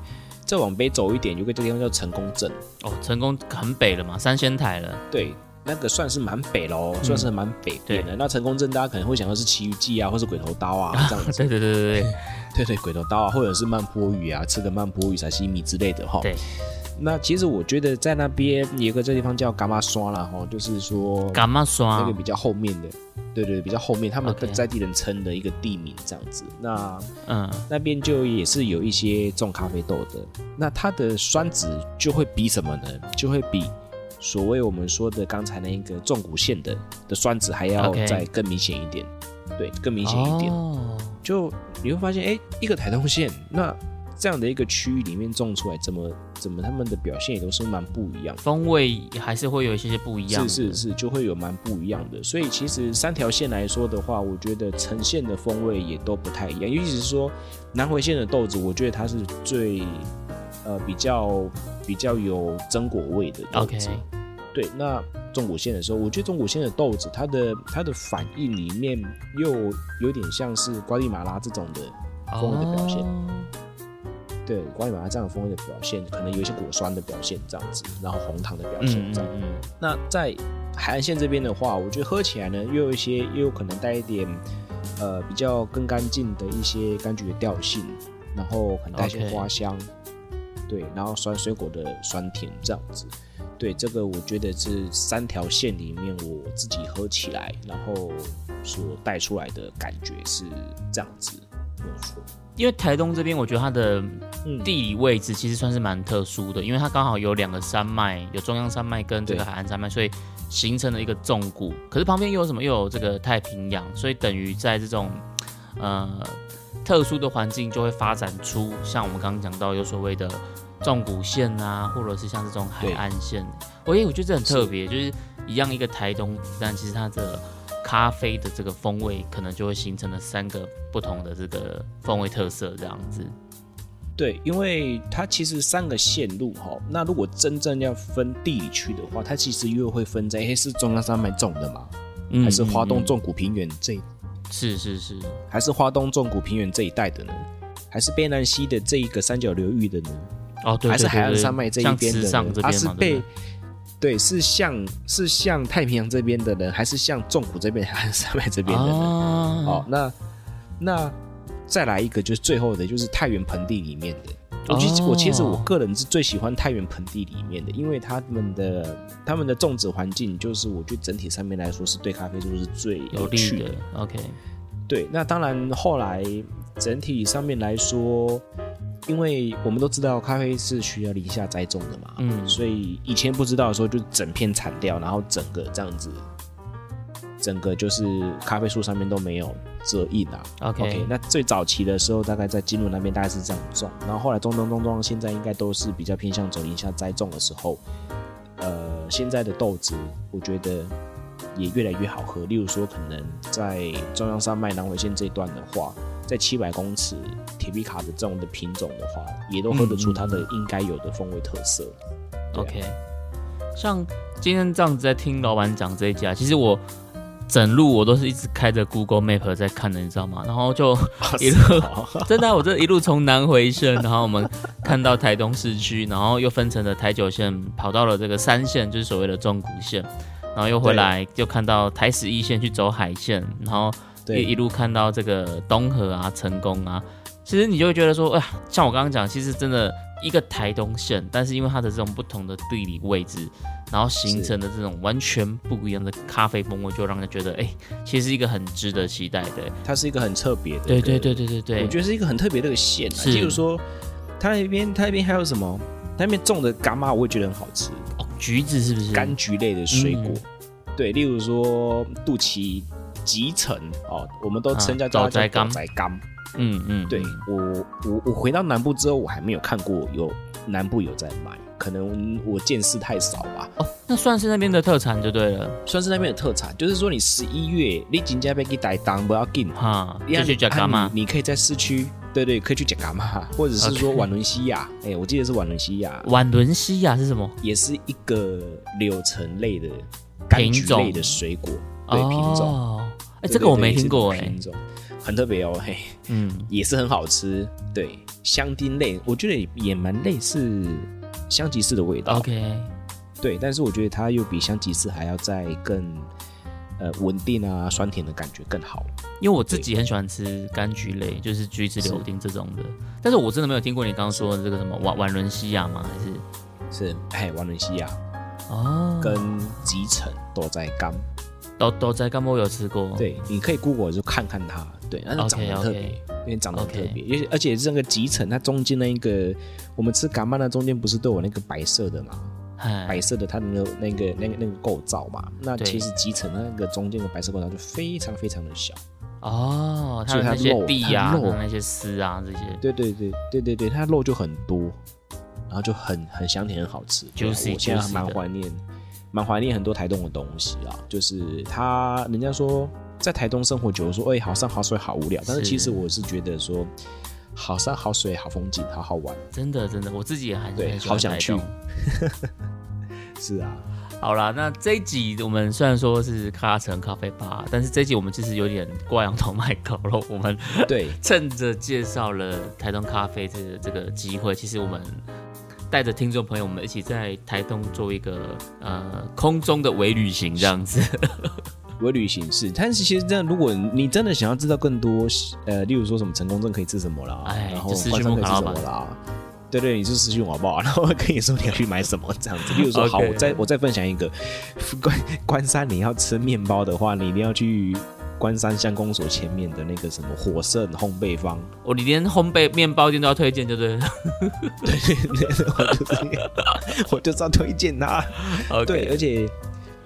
再往北走一点，有个地方叫成功镇，哦，成功很北了嘛，三仙台了。对。那个算是蛮北喽，嗯算是蛮北边的。那成功镇大家可能会想到是奇遇记啊，或是鬼头刀啊 [laughs] 这样子。对对对对对对 [laughs] 对，鬼头刀啊，或者是曼坡鱼啊，吃个曼坡鱼、沙西米之类的哈。对。那其实我觉得在那边有一个这地方叫伽马刷啦哈，就是说干嘛刷。那个比较后面的，对对，比较后面他们在地人称的一个地名这样子。那嗯，那边就也是有一些种咖啡豆的，那它的酸质就会比什么呢？就会比所谓我们说的刚才那一个纵谷线的的酸质还要再更明显一点，对，更明显一点。哦，就你会发现，哎、一个台东县，那这样的一个区域里面种出来，怎么怎么他们的表现也都是蛮不一样的。风味还是会有一些些不一样。是是是，就会有蛮不一样的。所以其实三条线来说的话，我觉得呈现的风味也都不太一样。尤其是说南回线的豆子，我觉得它是最呃比较比较有榛果味的豆 OK，子。对，那中古线的时候，我觉得中古线的豆子，它的它的反应里面又有点像是瓜地马拉这种的风味的表现。哦对，关于马拉这样的风味的表现，可能有一些果酸的表现这样子，然后红糖的表现这样。嗯嗯嗯，那在海岸线这边的话，我觉得喝起来呢，又有一些，又有可能带一点，呃，比较更干净的一些柑橘的调性，然后可能带一些花香对，然后酸水果的酸甜这样子。对，这个我觉得是三条线里面我自己喝起来，然后所带出来的感觉是这样子。因为台东这边，我觉得它的嗯地理位置其实算是蛮特殊的，因为它刚好有两个山脉，有中央山脉跟这个海岸山脉，所以形成了一个纵谷。可是旁边又有什么？又有这个太平洋，所以等于在这种呃特殊的环境，就会发展出像我们刚刚讲到有所谓的纵谷线啊，或者是像这种海岸线。我也我觉得这很特别，就是一样一个台东，但其实它的咖啡的这个风味，可能就会形成了三个不同的这个风味特色，这样子。对，因为它其实三个线路哈，那如果真正要分地理区的话，它其实又会分在，诶是中央山脉种的嘛？嗯还是花东嗯纵谷平原这一，是是是，还是花东纵谷平原这一带的呢？还是卑南西的这一个三角流域的呢？哦，对，还是海岸山脉这一边的呢？它是被不对对，是像是像太平洋这边的人，还是像纵谷这边还是山脉这边的人？哦哦，那那再来一个，就是最后的，就是太原盆地里面的。我其实、哦我其实我个人是最喜欢太原盆地里面的，因为他们的他们的种植环境，就是我觉得整体上面来说是对咖啡树是最有利趣的，OK，对，那当然后来整体上面来说，因为我们都知道咖啡是需要林下栽种的嘛，嗯所以以前不知道的时候就整片铲掉，然后整个这样子，整个就是咖啡树上面都没有遮印啊。OK 那最早期的时候，大概在金轮那边大概是这样种，然后后来种种种种，现在应该都是比较偏向走林下栽种的时候，呃，现在的豆子我觉得也越来越好喝。例如说，可能在中央山脉南回线这一段的话，在七百公尺铁皮卡的这种的品种的话，也都喝得出它的应该有的风味特色。OK，像今天这样子在听老板讲这一家，其实我整路我都是一直开着 Google Map 在看的，你知道吗？然后就一路 [laughs] 真的啊，我这一路从南回线，然后我们看到台东市区，然后又分成了台九线，跑到了这个三线，就是所谓的中古线，然后又回来就看到台十一线去走海线，然后对一一路看到这个东河啊、成功啊，其实你就会觉得说，哎呀，像我刚刚讲，其实真的一个台东县，但是因为它的这种不同的地理位置，然后形成的这种完全不一样的咖啡风味，就让人觉得，哎，其实是一个很值得期待的。它是一个很特别的，对对对对对对，我觉得是一个很特别的一个县。是，例如说，它那边它那边还有什么？它那边种的干妈，我也觉得很好吃。哦，橘子是不是？柑橘类的水果，对，例如说肚脐、集成哦，我们都称叫早摘柑。嗯嗯，对我我我回到南部之后，我还没有看过有南部有在卖，可能我见识太少吧。哦，那算是那边的特产就对了，算是那边的特产。就是说，你十一月你紧接被给带当不要紧哈，就去夹嘎嘛。你可以在市区，对对，可以去夹嘎嘛，或者是说瓦伦西亚，哎，我记得是瓦伦西亚。瓦伦西亚是什么？也是一个柳橙类的柑橘类的水果，对品种。哎，这个我没听过哎。很特别哦，嘿，嗯，也是很好吃。对，香丁类，我觉得也蛮类似香吉士的味道。OK，对，但是我觉得它又比香吉士还要再更呃稳定啊，酸甜的感觉更好。因为我自己很喜欢吃柑橘类，就是橘子、柳丁这种的。但是我真的没有听过你刚刚说的这个什么瓦瓦伦西亚吗？还是是哎瓦伦西亚哦，跟集成都在柑。都都在干我有吃过，对，你可以 Google 就看看它，对，但是长得特别，因为长得很特别，而且而且这个集成，它中间那一个，我们吃干巴的中间不是都有那个白色的嘛？白色的它的那个那个那个那个构造嘛？那其实集成那个中间的白色构造就非常非常的小。哦，它那些地呀、那些丝啊这些，对对对对对对，它肉就很多，然后就很很香甜很好吃，就是我现在蛮怀念。蛮怀念很多台东的东西啊，就是他人家说在台东生活久了，说哎好山好水好无聊，但是其实我是觉得说好山好水好风景好好玩，真的真的，我自己也很对，好想去。[laughs] 是啊，好啦，那这一集我们虽然说是咖城咖啡吧，但是这一集我们其实有点挂羊头卖狗肉，我们对趁着介绍了台东咖啡这个这个机会，其实我们。带着听众朋友们一起在台东做一个呃空中的微旅行，这样子。[laughs] 微旅行是，但是其实这样，如果你真的想要知道更多，呃，例如说什么成功证可以吃什么啦，然后私讯可以吃什么啦，对对，你就私讯我好不好？然后我跟你说你要去买什么这样子。[laughs] 例如说，好，我再我再分享一个，关关山你要吃面包的话，你一定要去。关山乡公所前面的那个什么火盛烘焙坊，哦，你连烘焙面包店都要推荐，对不 [laughs] 对？对对，我就是 [laughs] 我就是要推荐他。对，而且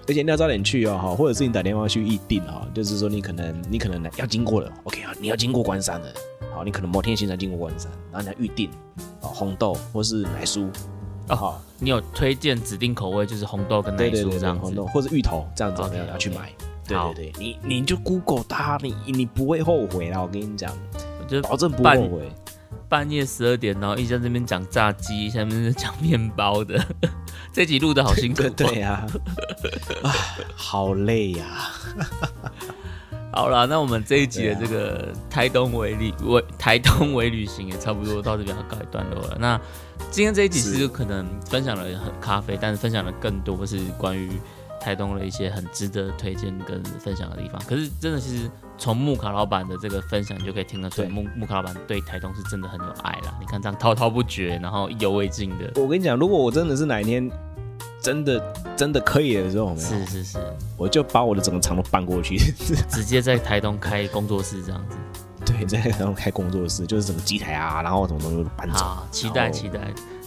而且你要早点去哦，哈，或者是你打电话去预定哈，就是说你可能你可能要经过了，OK 啊，你要经过关山的，好，你可能某天行程经过关山，然后你要预定哦，红豆或是奶酥，哦，你有推荐指定口味，就是红豆跟奶酥这样子，或者芋头这样子，你要去买。对对对，你你就 Google 它，你你不会后悔啦！我跟你讲，我觉得保证不后悔。半夜十二点，然后一直在这边讲炸鸡，一下面是讲面包的，[laughs] 这集录的好辛苦。对呀，啊，[laughs] 好累呀。[laughs] 好了，那我们这一集的这个台东为旅为台东为旅行也差不多到这边要告一段落了。那今天这一集其实可能分享了很咖啡，但是分享的更多是关于。台东的一些很值得推荐跟分享的地方，可是真的其实从木卡老板的这个分享就可以听得出来，木木卡老板对台东是真的很有爱啦。你看这样滔滔不绝，然后意犹未尽的。我跟你讲，如果我真的是哪一天真的真的可以的时候，是是是，我就把我的整个厂都搬过去，[laughs] 直接在台东开工作室这样子。对，在台东开工作室，就是整个机台啊，然后什么东西都搬走。期待期待。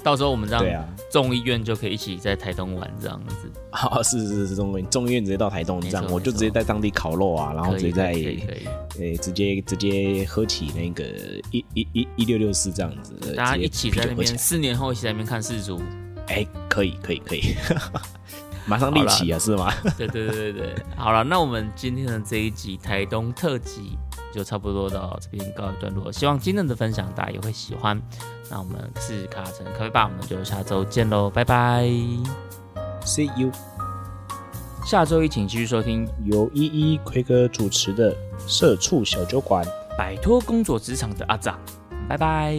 到时候我们这样，众议院就可以一起在台东玩这样子。[laughs] 好，是是是，众议众议院直接到台东这样，我就直接在当地烤肉啊，然后直接在，诶，直接直接喝起那个一一一一六六四这样子，大家一起在那边，四年后一起在那边看世足。哎，可以可以可以，[laughs] 马上立起啊，是吗？[laughs] 对对对对对，好了，那我们今天的这一集台东特辑。就差不多到这边告一段落，希望今天的分享大家也会喜欢。那我们是卡城咖啡吧，我们就下周见喽，拜拜，See you。下周一请继续收听由依依奎哥主持的社畜小酒馆，摆脱工作职场的阿长，拜拜。